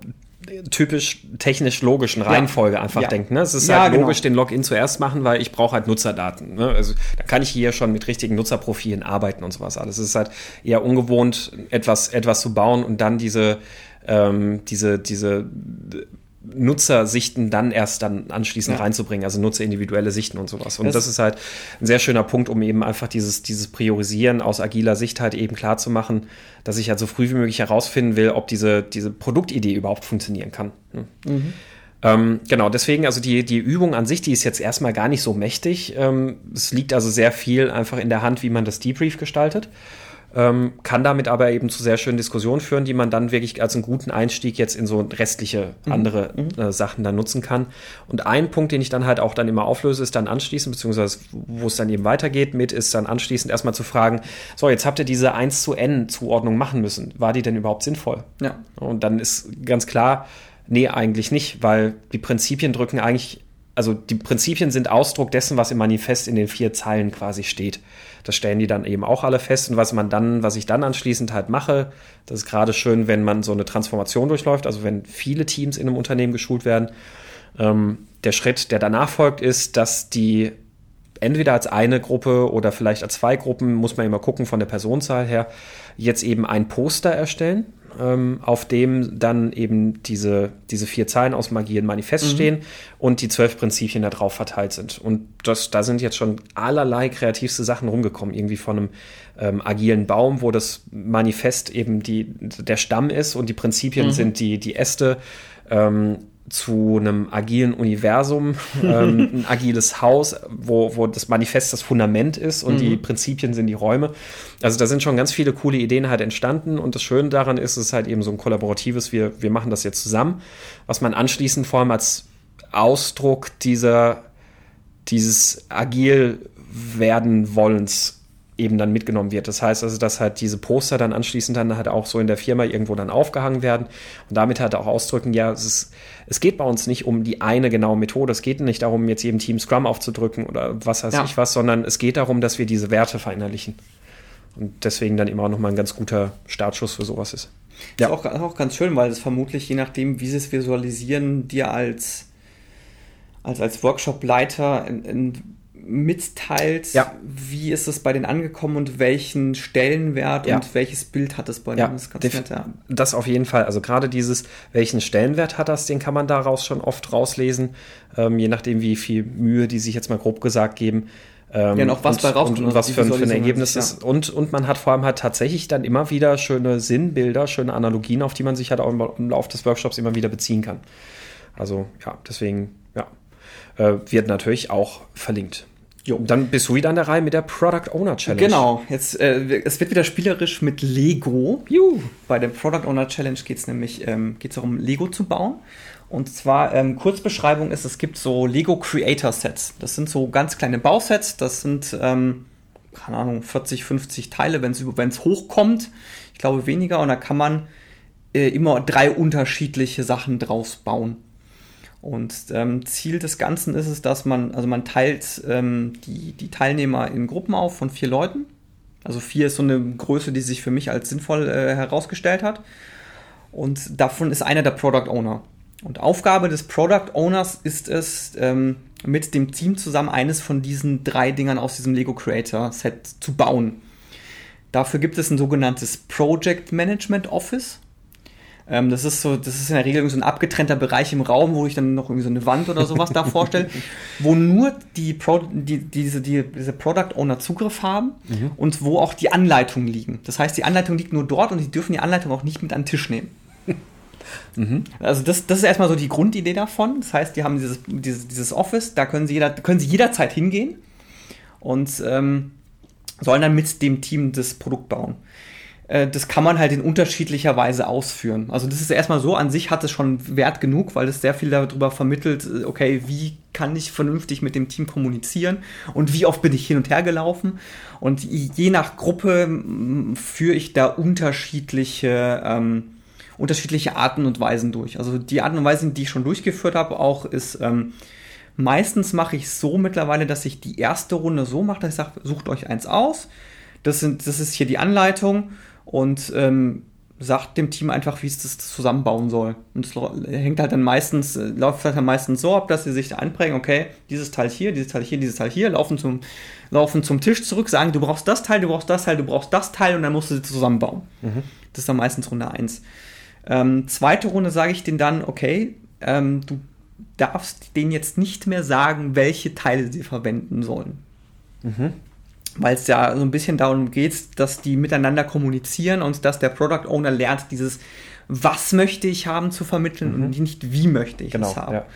[SPEAKER 1] typisch technisch logischen Reihenfolge ja. einfach ja. denken. Ne? Es ist ja, halt genau. logisch, den Login zuerst machen, weil ich brauche halt Nutzerdaten. Ne? Also da kann ich hier schon mit richtigen Nutzerprofilen arbeiten und sowas alles. Es ist halt eher ungewohnt, etwas, etwas zu bauen und dann diese, ähm, diese, diese Nutzersichten dann erst dann anschließend ja. reinzubringen, also nutzerindividuelle Sichten und sowas. Und das, das, ist halt ein sehr schöner Punkt, um eben einfach dieses, dieses Priorisieren aus agiler Sicht halt eben klar zu machen, dass ich halt so früh wie möglich herausfinden will, ob diese, diese Produktidee überhaupt funktionieren kann. Hm. Mhm. Ähm, genau, deswegen, also die, die Übung an sich, die ist jetzt erstmal gar nicht so mächtig. Ähm, es liegt also sehr viel einfach in der Hand, wie man das Debrief gestaltet. Ähm, kann damit aber eben zu sehr schönen Diskussionen führen, die man dann wirklich als einen guten Einstieg jetzt in so restliche mhm. andere mhm. äh, Sachen dann nutzen kann. Und ein Punkt, den ich dann halt auch dann immer auflöse, ist dann anschließend, beziehungsweise wo es dann eben weitergeht mit, ist dann anschließend erstmal zu fragen, so, jetzt habt ihr diese 1 zu N Zuordnung machen müssen. War die denn überhaupt sinnvoll?
[SPEAKER 2] Ja.
[SPEAKER 1] Und dann ist ganz klar, nee, eigentlich nicht, weil die Prinzipien drücken eigentlich also die Prinzipien sind Ausdruck dessen, was im Manifest in den vier Zeilen quasi steht. Das stellen die dann eben auch alle fest. Und was man dann, was ich dann anschließend halt mache, das ist gerade schön, wenn man so eine Transformation durchläuft, also wenn viele Teams in einem Unternehmen geschult werden. Ähm, der Schritt, der danach folgt, ist, dass die entweder als eine Gruppe oder vielleicht als zwei Gruppen, muss man immer gucken von der Personenzahl her, jetzt eben ein Poster erstellen ähm, auf dem dann eben diese, diese vier Zeilen aus Magie und Manifest mhm. stehen und die zwölf Prinzipien da drauf verteilt sind. Und das, da sind jetzt schon allerlei kreativste Sachen rumgekommen. Irgendwie von einem ähm, agilen Baum, wo das Manifest eben die, der Stamm ist und die Prinzipien mhm. sind die, die Äste. Ähm, zu einem agilen Universum, ähm, ein agiles Haus, wo, wo das Manifest das Fundament ist und mhm. die Prinzipien sind die Räume. Also da sind schon ganz viele coole Ideen halt entstanden und das Schöne daran ist, es ist halt eben so ein kollaboratives, wir, wir machen das jetzt zusammen, was man anschließend vor allem als Ausdruck dieser, dieses agil werden wollens eben dann mitgenommen wird. Das heißt also, dass halt diese Poster dann anschließend dann halt auch so in der Firma irgendwo dann aufgehangen werden und damit halt auch ausdrücken, ja, es, ist, es geht bei uns nicht um die eine genaue Methode, es geht nicht darum, jetzt jedem Team Scrum aufzudrücken oder was weiß ja. ich was, sondern es geht darum, dass wir diese Werte verinnerlichen. Und deswegen dann immer noch mal ein ganz guter Startschuss für sowas ist.
[SPEAKER 2] Ja. Ist auch, auch ganz schön, weil es vermutlich, je nachdem, wie sie es visualisieren, dir als, als, als Workshop-Leiter in, in mitteilt, ja. wie ist es bei denen angekommen und welchen Stellenwert ja. und welches Bild hat es bei
[SPEAKER 1] denen. Das, nett, ja. das auf jeden Fall. Also gerade dieses, welchen Stellenwert hat das, den kann man daraus schon oft rauslesen, ähm, je nachdem, wie viel Mühe die sich jetzt mal grob gesagt geben.
[SPEAKER 2] Ähm, ja, noch was
[SPEAKER 1] und,
[SPEAKER 2] bei
[SPEAKER 1] rauskommt. Und, und was für, für ein Ergebnis ist. Und, und man hat vor allem halt tatsächlich dann immer wieder schöne Sinnbilder, schöne Analogien, auf die man sich halt auch im, im Laufe des Workshops immer wieder beziehen kann. Also ja, deswegen, ja. Äh, wird natürlich auch verlinkt.
[SPEAKER 2] Jo. Dann bist du wieder an der Reihe mit der Product Owner Challenge.
[SPEAKER 1] Genau, jetzt äh, es wird wieder spielerisch mit Lego. Juhu. Bei der Product Owner Challenge geht es nämlich ähm, geht's darum, Lego zu bauen. Und zwar, ähm, Kurzbeschreibung ist, es gibt so Lego Creator Sets. Das sind so ganz kleine Bausets. Das sind, ähm, keine Ahnung, 40, 50 Teile, wenn es hochkommt. Ich glaube weniger. Und da kann man äh, immer drei unterschiedliche Sachen draus bauen. Und ähm, Ziel des Ganzen ist es, dass man, also man teilt ähm, die, die Teilnehmer in Gruppen auf von vier Leuten. Also vier ist so eine Größe, die sich für mich als sinnvoll äh, herausgestellt hat. Und davon ist einer der Product Owner. Und Aufgabe des Product Owners ist es, ähm, mit dem Team zusammen eines von diesen drei Dingern aus diesem Lego Creator Set zu bauen. Dafür gibt es ein sogenanntes Project Management Office. Ähm, das ist so, das ist in der Regel so ein abgetrennter Bereich im Raum, wo ich dann noch irgendwie so eine Wand oder sowas da vorstelle, wo nur die, Pro, die, diese, die, diese Product Owner Zugriff haben mhm. und wo auch die Anleitungen liegen. Das heißt, die Anleitung liegt nur dort und die dürfen die Anleitung auch nicht mit an den Tisch nehmen. Mhm. Also das, das ist erstmal so die Grundidee davon. Das heißt, die haben dieses, dieses, dieses Office, da können sie, jeder, können sie jederzeit hingehen und ähm, sollen dann mit dem Team das Produkt bauen. Äh, das kann man halt in unterschiedlicher Weise ausführen. Also das ist erstmal so, an sich hat es schon Wert genug, weil es sehr viel darüber vermittelt, äh, okay, wie kann ich vernünftig mit dem Team kommunizieren und wie oft bin ich hin und her gelaufen. Und je nach Gruppe führe ich da unterschiedliche, ähm, unterschiedliche Arten und Weisen durch. Also die Arten und Weisen, die ich schon durchgeführt habe, auch ist, ähm, meistens mache ich so mittlerweile, dass ich die erste Runde so mache, dass ich sage, sucht euch eins aus. Das, sind, das ist hier die Anleitung und ähm, sagt dem Team einfach, wie es das zusammenbauen soll. Und es hängt halt dann meistens, äh, läuft halt dann meistens so ab, dass sie sich einprägen, okay, dieses Teil hier, dieses Teil hier, dieses Teil hier, laufen zum, laufen zum Tisch zurück, sagen, du brauchst das Teil, du brauchst das Teil, du brauchst das Teil und dann musst du sie zusammenbauen. Mhm. Das ist dann meistens Runde 1. Ähm, zweite Runde sage ich denen dann, okay, ähm, du darfst denen jetzt nicht mehr sagen, welche Teile sie verwenden sollen. Mhm weil es ja so ein bisschen darum geht, dass die miteinander kommunizieren und dass der Product Owner lernt, dieses was möchte ich haben zu vermitteln mhm. und nicht wie möchte ich genau, es haben. Ja.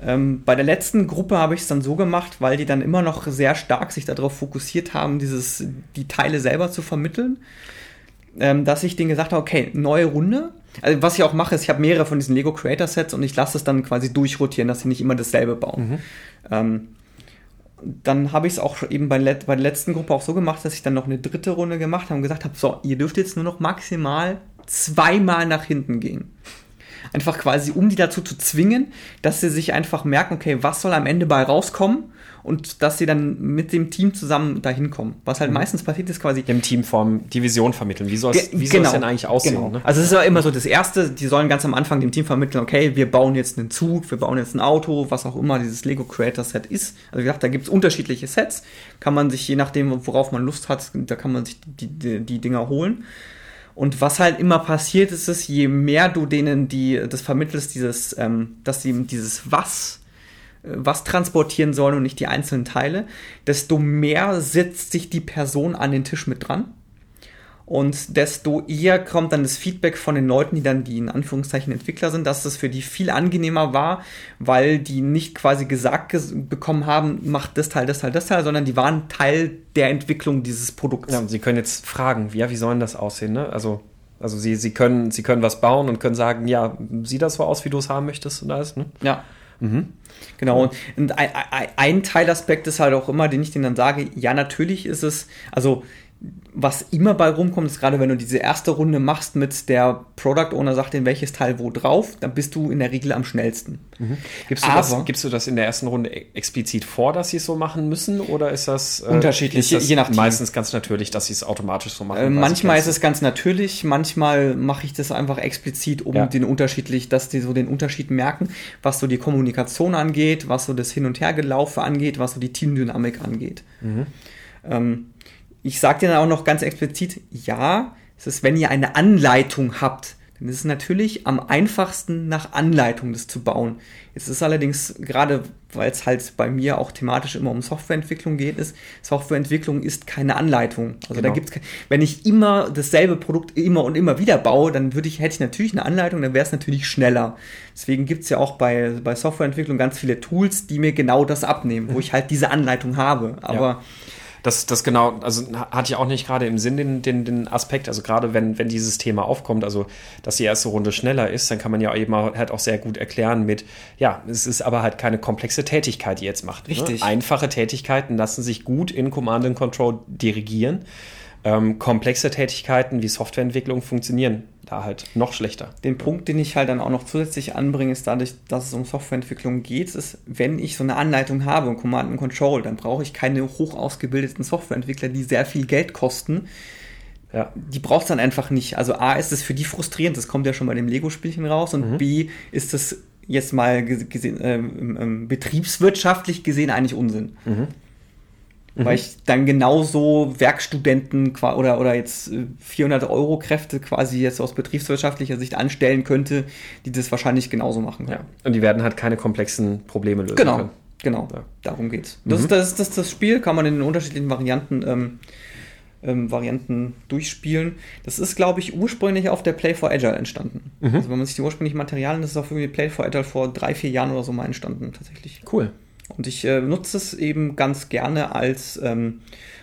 [SPEAKER 1] Ähm, bei der letzten Gruppe habe ich es dann so gemacht, weil die dann immer noch sehr stark sich darauf fokussiert haben, dieses, die Teile selber zu vermitteln,
[SPEAKER 2] ähm, dass ich denen gesagt habe, okay, neue Runde. Also was ich auch mache, ist, ich habe mehrere von diesen Lego Creator Sets und ich lasse es dann quasi durchrotieren, dass sie nicht immer dasselbe bauen. Mhm. Ähm, dann habe ich es auch eben bei, bei, der letzten Gruppe auch so gemacht, dass ich dann noch eine dritte Runde gemacht habe und gesagt habe, so, ihr dürft jetzt nur noch maximal zweimal nach hinten gehen. Einfach quasi, um die dazu zu zwingen, dass sie sich einfach merken, okay, was soll am Ende bei rauskommen und dass sie dann mit dem Team zusammen dahin kommen. Was halt mhm. meistens passiert ist quasi.
[SPEAKER 1] Dem Teamform die Vision vermitteln. Wie soll es genau, denn eigentlich aussehen? Genau.
[SPEAKER 2] Ne? Also es ist ja immer so das Erste, die sollen ganz am Anfang dem Team vermitteln, okay, wir bauen jetzt einen Zug, wir bauen jetzt ein Auto, was auch immer dieses Lego Creator Set ist. Also wie gesagt, da gibt es unterschiedliche Sets. Kann man sich, je nachdem, worauf man Lust hat, da kann man sich die, die, die Dinger holen. Und was halt immer passiert ist, ist, je mehr du denen die, das vermittelst, dieses, ähm, dass sie dieses Was was transportieren sollen und nicht die einzelnen Teile, desto mehr setzt sich die Person an den Tisch mit dran. Und desto eher kommt dann das Feedback von den Leuten, die dann die in Anführungszeichen Entwickler sind, dass das für die viel angenehmer war, weil die nicht quasi gesagt bekommen haben, macht das Teil, das Teil, das Teil, sondern die waren Teil der Entwicklung dieses Produkts.
[SPEAKER 1] Ja, sie können jetzt fragen, ja, wie soll das aussehen, ne? Also, also sie, sie, können, sie können was bauen und können sagen, ja, sieht das so aus, wie du es haben möchtest und alles, ne?
[SPEAKER 2] Ja. Mhm. Genau, und ein, ein, Teilaspekt ist halt auch immer, den ich denen dann sage, ja, natürlich ist es, also was immer bei rumkommt, ist gerade wenn du diese erste Runde machst mit der Product Owner sagt in welches Teil wo drauf, dann bist du in der Regel am schnellsten.
[SPEAKER 1] Mhm. Gibst, du das, gibst, du das, in der ersten Runde e-, explizit vor, dass sie es so machen müssen oder ist das
[SPEAKER 2] äh, unterschiedlich?
[SPEAKER 1] Ist das je nach meistens ganz natürlich, dass sie es automatisch so machen. Äh,
[SPEAKER 2] manchmal ist es ganz natürlich, manchmal mache ich das einfach explizit, um ja. den unterschiedlich, dass die so den Unterschied merken, was so die Kommunikation angeht, was so das Hin und Hergelaufe angeht, was so die Teamdynamik angeht. Mhm. Ähm, ich sage dir dann auch noch ganz explizit, ja, es ist, wenn ihr eine Anleitung habt, dann ist es natürlich am einfachsten, nach Anleitung das zu bauen. Jetzt ist allerdings, gerade weil es halt bei mir auch thematisch immer um Softwareentwicklung geht, ist, Softwareentwicklung ist keine Anleitung. Also genau. da gibt's, wenn ich immer dasselbe Produkt immer und immer wieder baue, dann würde ich, hätte ich natürlich eine Anleitung, dann wäre es natürlich schneller. Deswegen gibt es ja auch bei, bei Softwareentwicklung ganz viele Tools, die mir genau das abnehmen, wo mhm. ich halt diese Anleitung habe. Aber ja
[SPEAKER 1] das, das genau, also hatte ich auch nicht gerade im Sinn den, den, den Aspekt, also gerade wenn, wenn dieses Thema aufkommt, also dass die erste Runde schneller ist, dann kann man ja eben halt auch sehr gut erklären mit, ja, es ist aber halt keine komplexe Tätigkeit, die jetzt macht.
[SPEAKER 2] Ne? Richtig.
[SPEAKER 1] Ne? Einfache Tätigkeiten lassen sich gut in Command and Control dirigieren. Ähm, komplexe Tätigkeiten wie Softwareentwicklung funktionieren da halt noch schlechter.
[SPEAKER 2] Den Punkt, den ich halt dann auch noch zusätzlich anbringe, ist dadurch, dass es um Softwareentwicklung geht, ist, wenn ich so eine Anleitung habe, Command and Control, dann brauche ich keine hoch ausgebildeten Softwareentwickler, die sehr viel Geld kosten. Ja. Die braucht es dann einfach nicht. Also A ist es für die frustrierend, das kommt ja schon bei dem Lego-Spielchen raus, und mhm. B ist es jetzt mal gesehen, äh, betriebswirtschaftlich gesehen eigentlich Unsinn. Mhm mhm. weil ich dann genauso Werkstudenten oder, oder jetzt 400 äh, Euro Kräfte quasi jetzt aus betriebswirtschaftlicher Sicht anstellen könnte, die das wahrscheinlich genauso machen
[SPEAKER 1] können. Ja. Und die werden halt keine komplexen Probleme lösen
[SPEAKER 2] genau.
[SPEAKER 1] können.
[SPEAKER 2] Genau, ja. darum geht's. Das, mhm. ist, das, das, das Spiel, kann man in den unterschiedlichen Varianten ähm, ähm, Varianten durchspielen. Das ist, glaube ich, ursprünglich auf der Play for Agile entstanden. Mhm. Also wenn man sich die ursprünglichen Materialien, das ist auf irgendwie Play for Agile vor drei, vier Jahren oder so mal entstanden, tatsächlich.
[SPEAKER 1] Cool.
[SPEAKER 2] Und ich äh, nutze es eben ganz gerne als, ähm,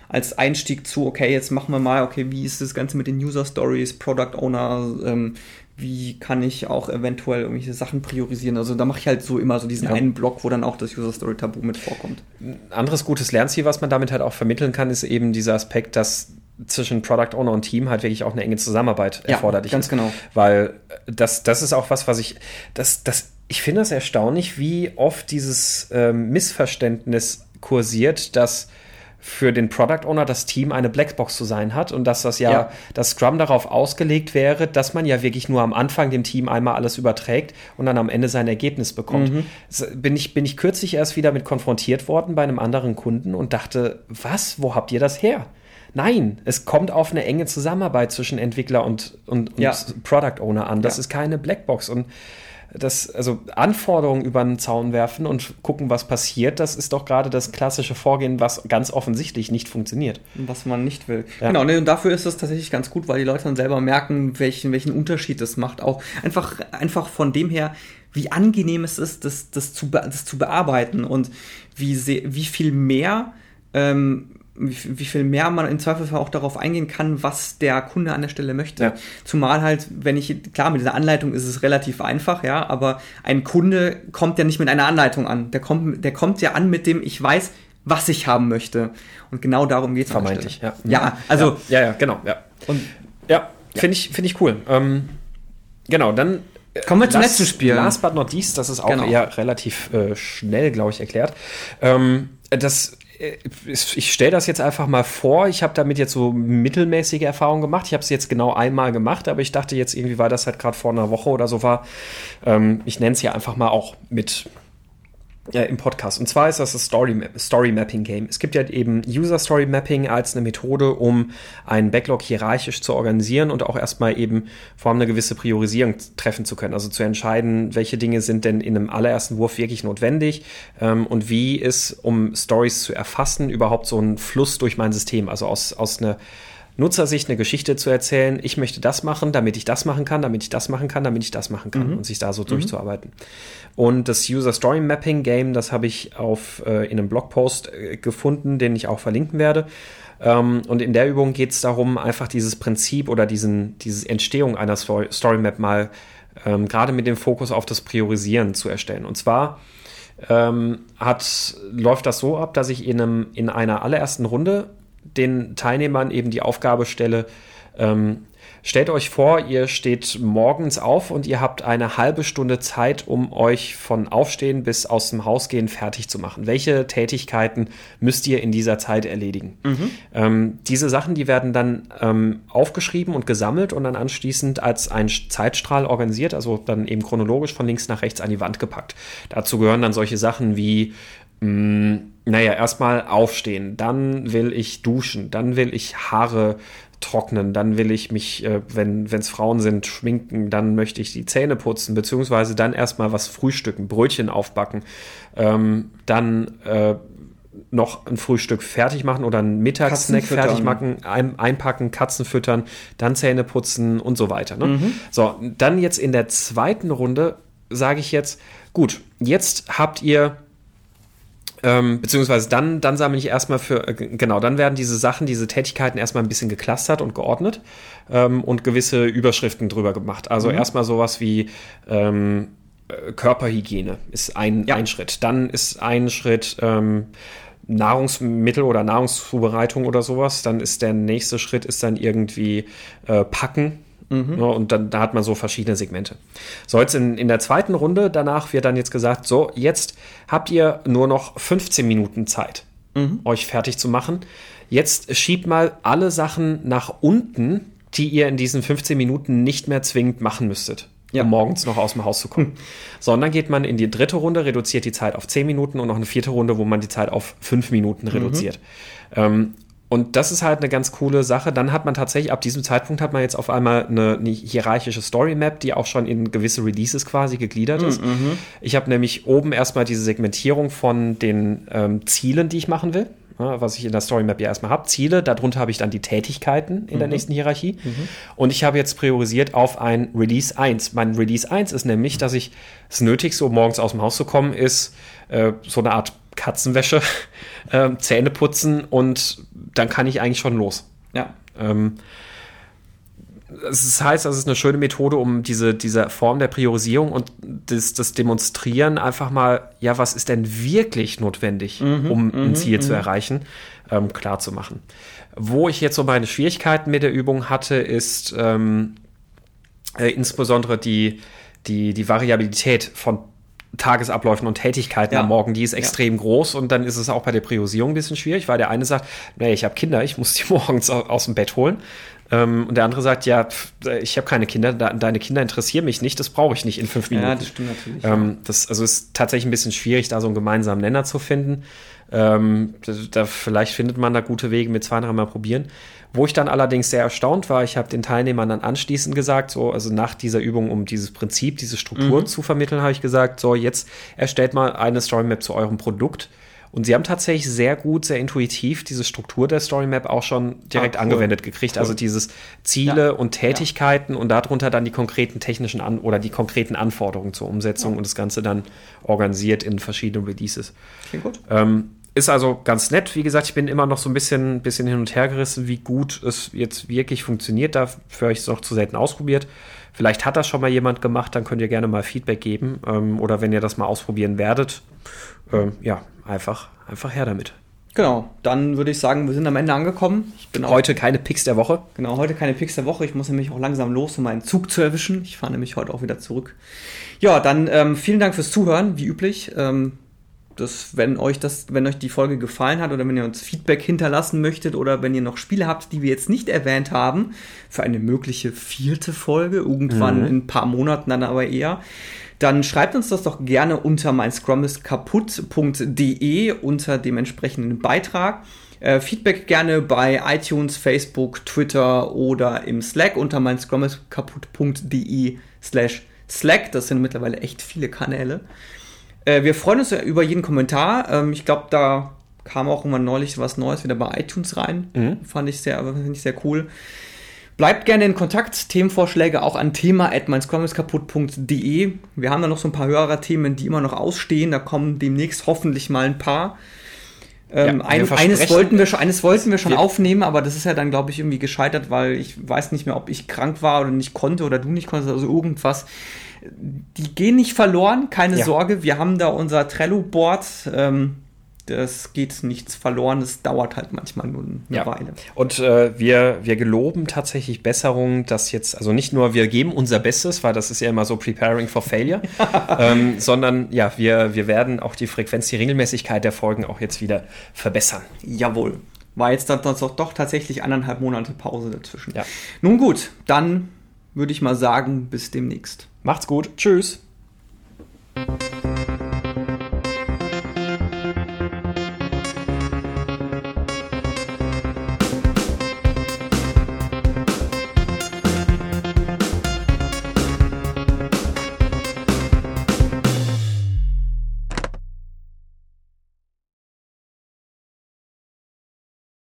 [SPEAKER 2] als Einstieg zu, okay, jetzt machen wir mal, okay, wie ist das Ganze mit den User Stories, Product Owner, ähm, wie kann ich auch eventuell irgendwelche Sachen priorisieren. Also da mache ich halt so immer so diesen ja. einen Block, wo dann auch das User Story Tabu mit vorkommt.
[SPEAKER 1] Ein anderes gutes Lernziel, was man damit halt auch vermitteln kann, ist eben dieser Aspekt, dass zwischen Product Owner und Team halt wirklich auch eine enge Zusammenarbeit ja, erforderlich
[SPEAKER 2] ganz
[SPEAKER 1] ist.
[SPEAKER 2] genau.
[SPEAKER 1] Weil das, das ist auch was, was ich, das, das ich finde es erstaunlich, wie oft dieses ähm, Missverständnis kursiert, dass für den Product Owner das Team eine Blackbox zu sein hat und dass das ja, ja, das Scrum darauf ausgelegt wäre, dass man ja wirklich nur am Anfang dem Team einmal alles überträgt und dann am Ende sein Ergebnis bekommt. Mhm. Bin, ich, bin ich kürzlich erst wieder mit konfrontiert worden bei einem anderen Kunden und dachte, was, wo habt ihr das her? Nein, es kommt auf eine enge Zusammenarbeit zwischen Entwickler und, und, und ja. Product Owner an. Das ja. ist keine Blackbox und das, also Anforderungen über den Zaun werfen und gucken, was passiert, das ist doch gerade das klassische Vorgehen, was ganz offensichtlich nicht funktioniert.
[SPEAKER 2] Was man nicht will. Ja. Genau, und dafür ist es tatsächlich ganz gut, weil die Leute dann selber merken, welchen, welchen Unterschied das macht. Auch einfach, einfach von dem her, wie angenehm es ist, das, das, zu, das zu bearbeiten und wie, wie viel mehr ähm, wie, wie viel mehr man im Zweifelsfall auch darauf eingehen kann, was der Kunde an der Stelle möchte.
[SPEAKER 1] Ja.
[SPEAKER 2] Zumal halt, wenn ich, klar, mit dieser Anleitung ist es relativ einfach, ja, aber ein Kunde kommt ja nicht mit einer Anleitung an. Der kommt, der kommt ja an mit dem, ich weiß, was ich haben möchte. Und genau darum geht es
[SPEAKER 1] Vermeintlich,
[SPEAKER 2] ja. Ja, also.
[SPEAKER 1] Ja, ja, ja genau, ja.
[SPEAKER 2] Und
[SPEAKER 1] ja, finde ich, finde ich cool. Ähm, genau, dann äh,
[SPEAKER 2] Kommen wir zum
[SPEAKER 1] last,
[SPEAKER 2] letzten Spiel.
[SPEAKER 1] Last but not least, das ist auch
[SPEAKER 2] Genau.
[SPEAKER 1] eher relativ äh, schnell, glaube ich, erklärt. Ähm, das, ich stelle das jetzt einfach mal vor. Ich habe damit jetzt so mittelmäßige Erfahrungen gemacht. Ich habe es jetzt genau einmal gemacht, aber ich dachte jetzt irgendwie, weil das halt gerade vor einer Woche oder so war, ähm, ich nenne es ja einfach mal auch mit ja, im Podcast. Und zwar ist das das Story, Story Mapping Game. Es gibt ja eben User Story Mapping als eine Methode, um einen Backlog hierarchisch zu organisieren und auch erstmal eben vor allem eine gewisse Priorisierung treffen zu können. Also zu entscheiden, welche Dinge sind denn in einem allerersten Wurf wirklich notwendig ähm, und wie ist, um Stories zu erfassen, überhaupt so ein Fluss durch mein System. Also aus, aus einer Nutzersicht eine Geschichte zu erzählen, ich möchte das machen, damit ich das machen kann, damit ich das machen kann, damit ich das machen kann und sich da so durchzuarbeiten. Und das User Story Mapping Game, das habe ich auf, äh, in einem Blogpost äh, gefunden, den ich auch verlinken werde. Ähm, und in der Übung geht es darum, einfach dieses Prinzip oder diesen, diese Entstehung einer Story, Story Map mal ähm, gerade mit dem Fokus auf das Priorisieren zu erstellen. Und zwar ähm, hat, läuft das so ab, dass ich in, einem, in einer allerersten Runde den Teilnehmern eben die Aufgabe stelle, ähm, stellt euch vor, ihr steht morgens auf und ihr habt eine halbe Stunde Zeit, um euch von Aufstehen bis aus dem Haus gehen fertig zu machen. Welche Tätigkeiten müsst ihr in dieser Zeit erledigen? Ähm, diese Sachen, die werden dann ähm, aufgeschrieben und gesammelt und dann anschließend als ein Zeitstrahl organisiert, also dann eben chronologisch von links nach rechts an die Wand gepackt. Dazu gehören dann solche Sachen wie mh, naja, erstmal aufstehen, dann will ich duschen, dann will ich Haare trocknen, dann will ich mich, äh, wenn es Frauen sind, schminken, dann möchte ich die Zähne putzen, beziehungsweise dann erstmal was frühstücken, Brötchen aufbacken, ähm, dann äh, noch ein Frühstück fertig machen oder einen Mittagssnack fertig machen, ein, einpacken, Katzen füttern, dann Zähne putzen und so weiter. Ne? So, dann jetzt in der zweiten Runde sage ich jetzt, gut, jetzt habt ihr ähm, beziehungsweise dann, dann sammle ich erstmal für, äh, genau, dann werden diese Sachen, diese Tätigkeiten erstmal ein bisschen geklustert und geordnet ähm, und gewisse Überschriften drüber gemacht. Also erstmal sowas wie ähm, äh, Körperhygiene ist ein,
[SPEAKER 2] Ja.
[SPEAKER 1] ein Schritt. Dann ist ein Schritt ähm, Nahrungsmittel oder Nahrungszubereitung oder sowas. Dann ist der nächste Schritt ist dann irgendwie äh, Packen. Ja, und dann da hat man so verschiedene Segmente. So, jetzt in, in der zweiten Runde danach wird dann jetzt gesagt, so, jetzt habt ihr nur noch 15 Minuten Zeit, euch fertig zu machen. Jetzt schiebt mal alle Sachen nach unten, die ihr in diesen 15 Minuten nicht mehr zwingend machen müsstet,
[SPEAKER 2] Ja.
[SPEAKER 1] um morgens noch aus dem Haus zu kommen. So, und dann geht man in die dritte Runde, reduziert die Zeit auf 10 Minuten und noch eine vierte Runde, wo man die Zeit auf 5 Minuten reduziert. Ähm, und das ist halt eine ganz coole Sache. Dann hat man tatsächlich, ab diesem Zeitpunkt hat man jetzt auf einmal eine, eine hierarchische Story Map, die auch schon in gewisse Releases quasi gegliedert ist. Ich habe nämlich oben erstmal diese Segmentierung von den ähm, Zielen, die ich machen will. Ja, was ich in der Story Map ja erstmal habe. Ziele, darunter habe ich dann die Tätigkeiten in der nächsten Hierarchie. Und ich habe jetzt priorisiert auf ein Release 1. Mein Release 1 ist nämlich, dass ich das Nötigste, um morgens aus dem Haus zu kommen, ist äh, so eine Art Katzenwäsche, ähm, Zähne putzen und dann kann ich eigentlich schon los.
[SPEAKER 2] Ja.
[SPEAKER 1] Ähm, das heißt, das ist eine schöne Methode, um diese, diese Form der Priorisierung und das, das Demonstrieren einfach mal, ja, was ist denn wirklich notwendig, um ein Ziel zu erreichen, ähm, klar zu machen. Wo ich jetzt so meine Schwierigkeiten mit der Übung hatte, ist ähm, äh, insbesondere die, die, die Variabilität von Tagesabläufen und Tätigkeiten
[SPEAKER 2] Ja.
[SPEAKER 1] am Morgen, die ist extrem groß und dann ist es auch bei der Priorisierung ein bisschen schwierig, weil der eine sagt, nee, ich habe Kinder, ich muss die morgens au- aus dem Bett holen. Ähm, und der andere sagt, ja, pf, ich habe keine Kinder, de- deine Kinder interessieren mich nicht, das brauche ich nicht in fünf Minuten.
[SPEAKER 2] Ja, das stimmt natürlich.
[SPEAKER 1] Ähm, das also ist tatsächlich ein bisschen schwierig, da so einen gemeinsamen Nenner zu finden. Ähm, da, da vielleicht findet man da gute Wege mit zwei, dreimal probieren. Wo ich dann allerdings sehr erstaunt war, ich habe den Teilnehmern dann anschließend gesagt, so, also nach dieser Übung, um dieses Prinzip, diese Struktur zu vermitteln, habe ich gesagt, so, jetzt erstellt mal eine Storymap zu eurem Produkt. Und sie haben tatsächlich sehr gut, sehr intuitiv diese Struktur der Storymap auch schon direkt
[SPEAKER 2] Ah, cool.
[SPEAKER 1] angewendet gekriegt. Also dieses Ziele
[SPEAKER 2] Ja.
[SPEAKER 1] und Tätigkeiten und darunter dann die konkreten technischen An oder die konkreten Anforderungen zur Umsetzung und das Ganze dann organisiert in verschiedenen Releases.
[SPEAKER 2] Klingt gut.
[SPEAKER 1] Ähm, ist also ganz nett. Wie gesagt, ich bin immer noch so ein bisschen, bisschen hin und her gerissen, wie gut es jetzt wirklich funktioniert. Dafür habe ich es noch zu selten ausprobiert. Vielleicht hat das schon mal jemand gemacht, dann könnt ihr gerne mal Feedback geben. Ähm, oder wenn ihr das mal ausprobieren werdet, ähm, ja, einfach, einfach her damit.
[SPEAKER 2] Genau, dann würde ich sagen, wir sind am Ende angekommen.
[SPEAKER 1] Ich bin heute keine Picks der Woche.
[SPEAKER 2] Genau, heute keine Picks der Woche. Ich muss nämlich auch langsam los, um meinen Zug zu erwischen. Ich fahre nämlich heute auch wieder zurück. Ja, dann ähm, vielen Dank fürs Zuhören, wie üblich. Ähm, das, wenn euch das, wenn euch die Folge gefallen hat oder wenn ihr uns Feedback hinterlassen möchtet oder wenn ihr noch Spiele habt, die wir jetzt nicht erwähnt haben, für eine mögliche vierte Folge, irgendwann mhm. in ein paar Monaten dann aber eher, dann schreibt uns das doch gerne unter meinscrumiskaputt.de unter dem entsprechenden Beitrag. Äh, Feedback gerne bei iTunes, Facebook, Twitter oder im Slack unter meinscrumiskaputt.de slash Slack. Das sind mittlerweile echt viele Kanäle. Äh, wir freuen uns über jeden Kommentar. Ähm, ich glaube, da kam auch immer neulich was Neues wieder bei iTunes rein. Mhm. Fand ich sehr, fand ich sehr cool. Bleibt gerne in Kontakt. Themenvorschläge auch an thema.meinscommerskaputt.de. Wir haben da noch so ein paar höherer Themen, die immer noch ausstehen. Da kommen demnächst hoffentlich mal ein paar. Ähm, ja, ein, eines wollten wir schon, eines wollten wir schon wir aufnehmen, aber das ist ja dann, glaube ich, irgendwie gescheitert, weil ich weiß nicht mehr, ob ich krank war oder nicht konnte oder du nicht konntest, also irgendwas. Die gehen nicht verloren, keine ja. Sorge. Wir haben da unser Trello-Board. Ähm, das geht nichts verloren, es dauert halt manchmal nur eine ja. Weile.
[SPEAKER 1] Und äh, wir, wir geloben tatsächlich Besserung, dass jetzt, also nicht nur wir geben unser Bestes, weil das ist ja immer so preparing for failure, ähm, sondern ja, wir, wir werden auch die Frequenz, die Regelmäßigkeit der Folgen auch jetzt wieder verbessern.
[SPEAKER 2] Jawohl. War jetzt dann doch, doch tatsächlich anderthalb Monate Pause dazwischen. Ja. Nun gut, dann würde ich mal sagen, bis demnächst.
[SPEAKER 1] Macht's gut. Tschüss.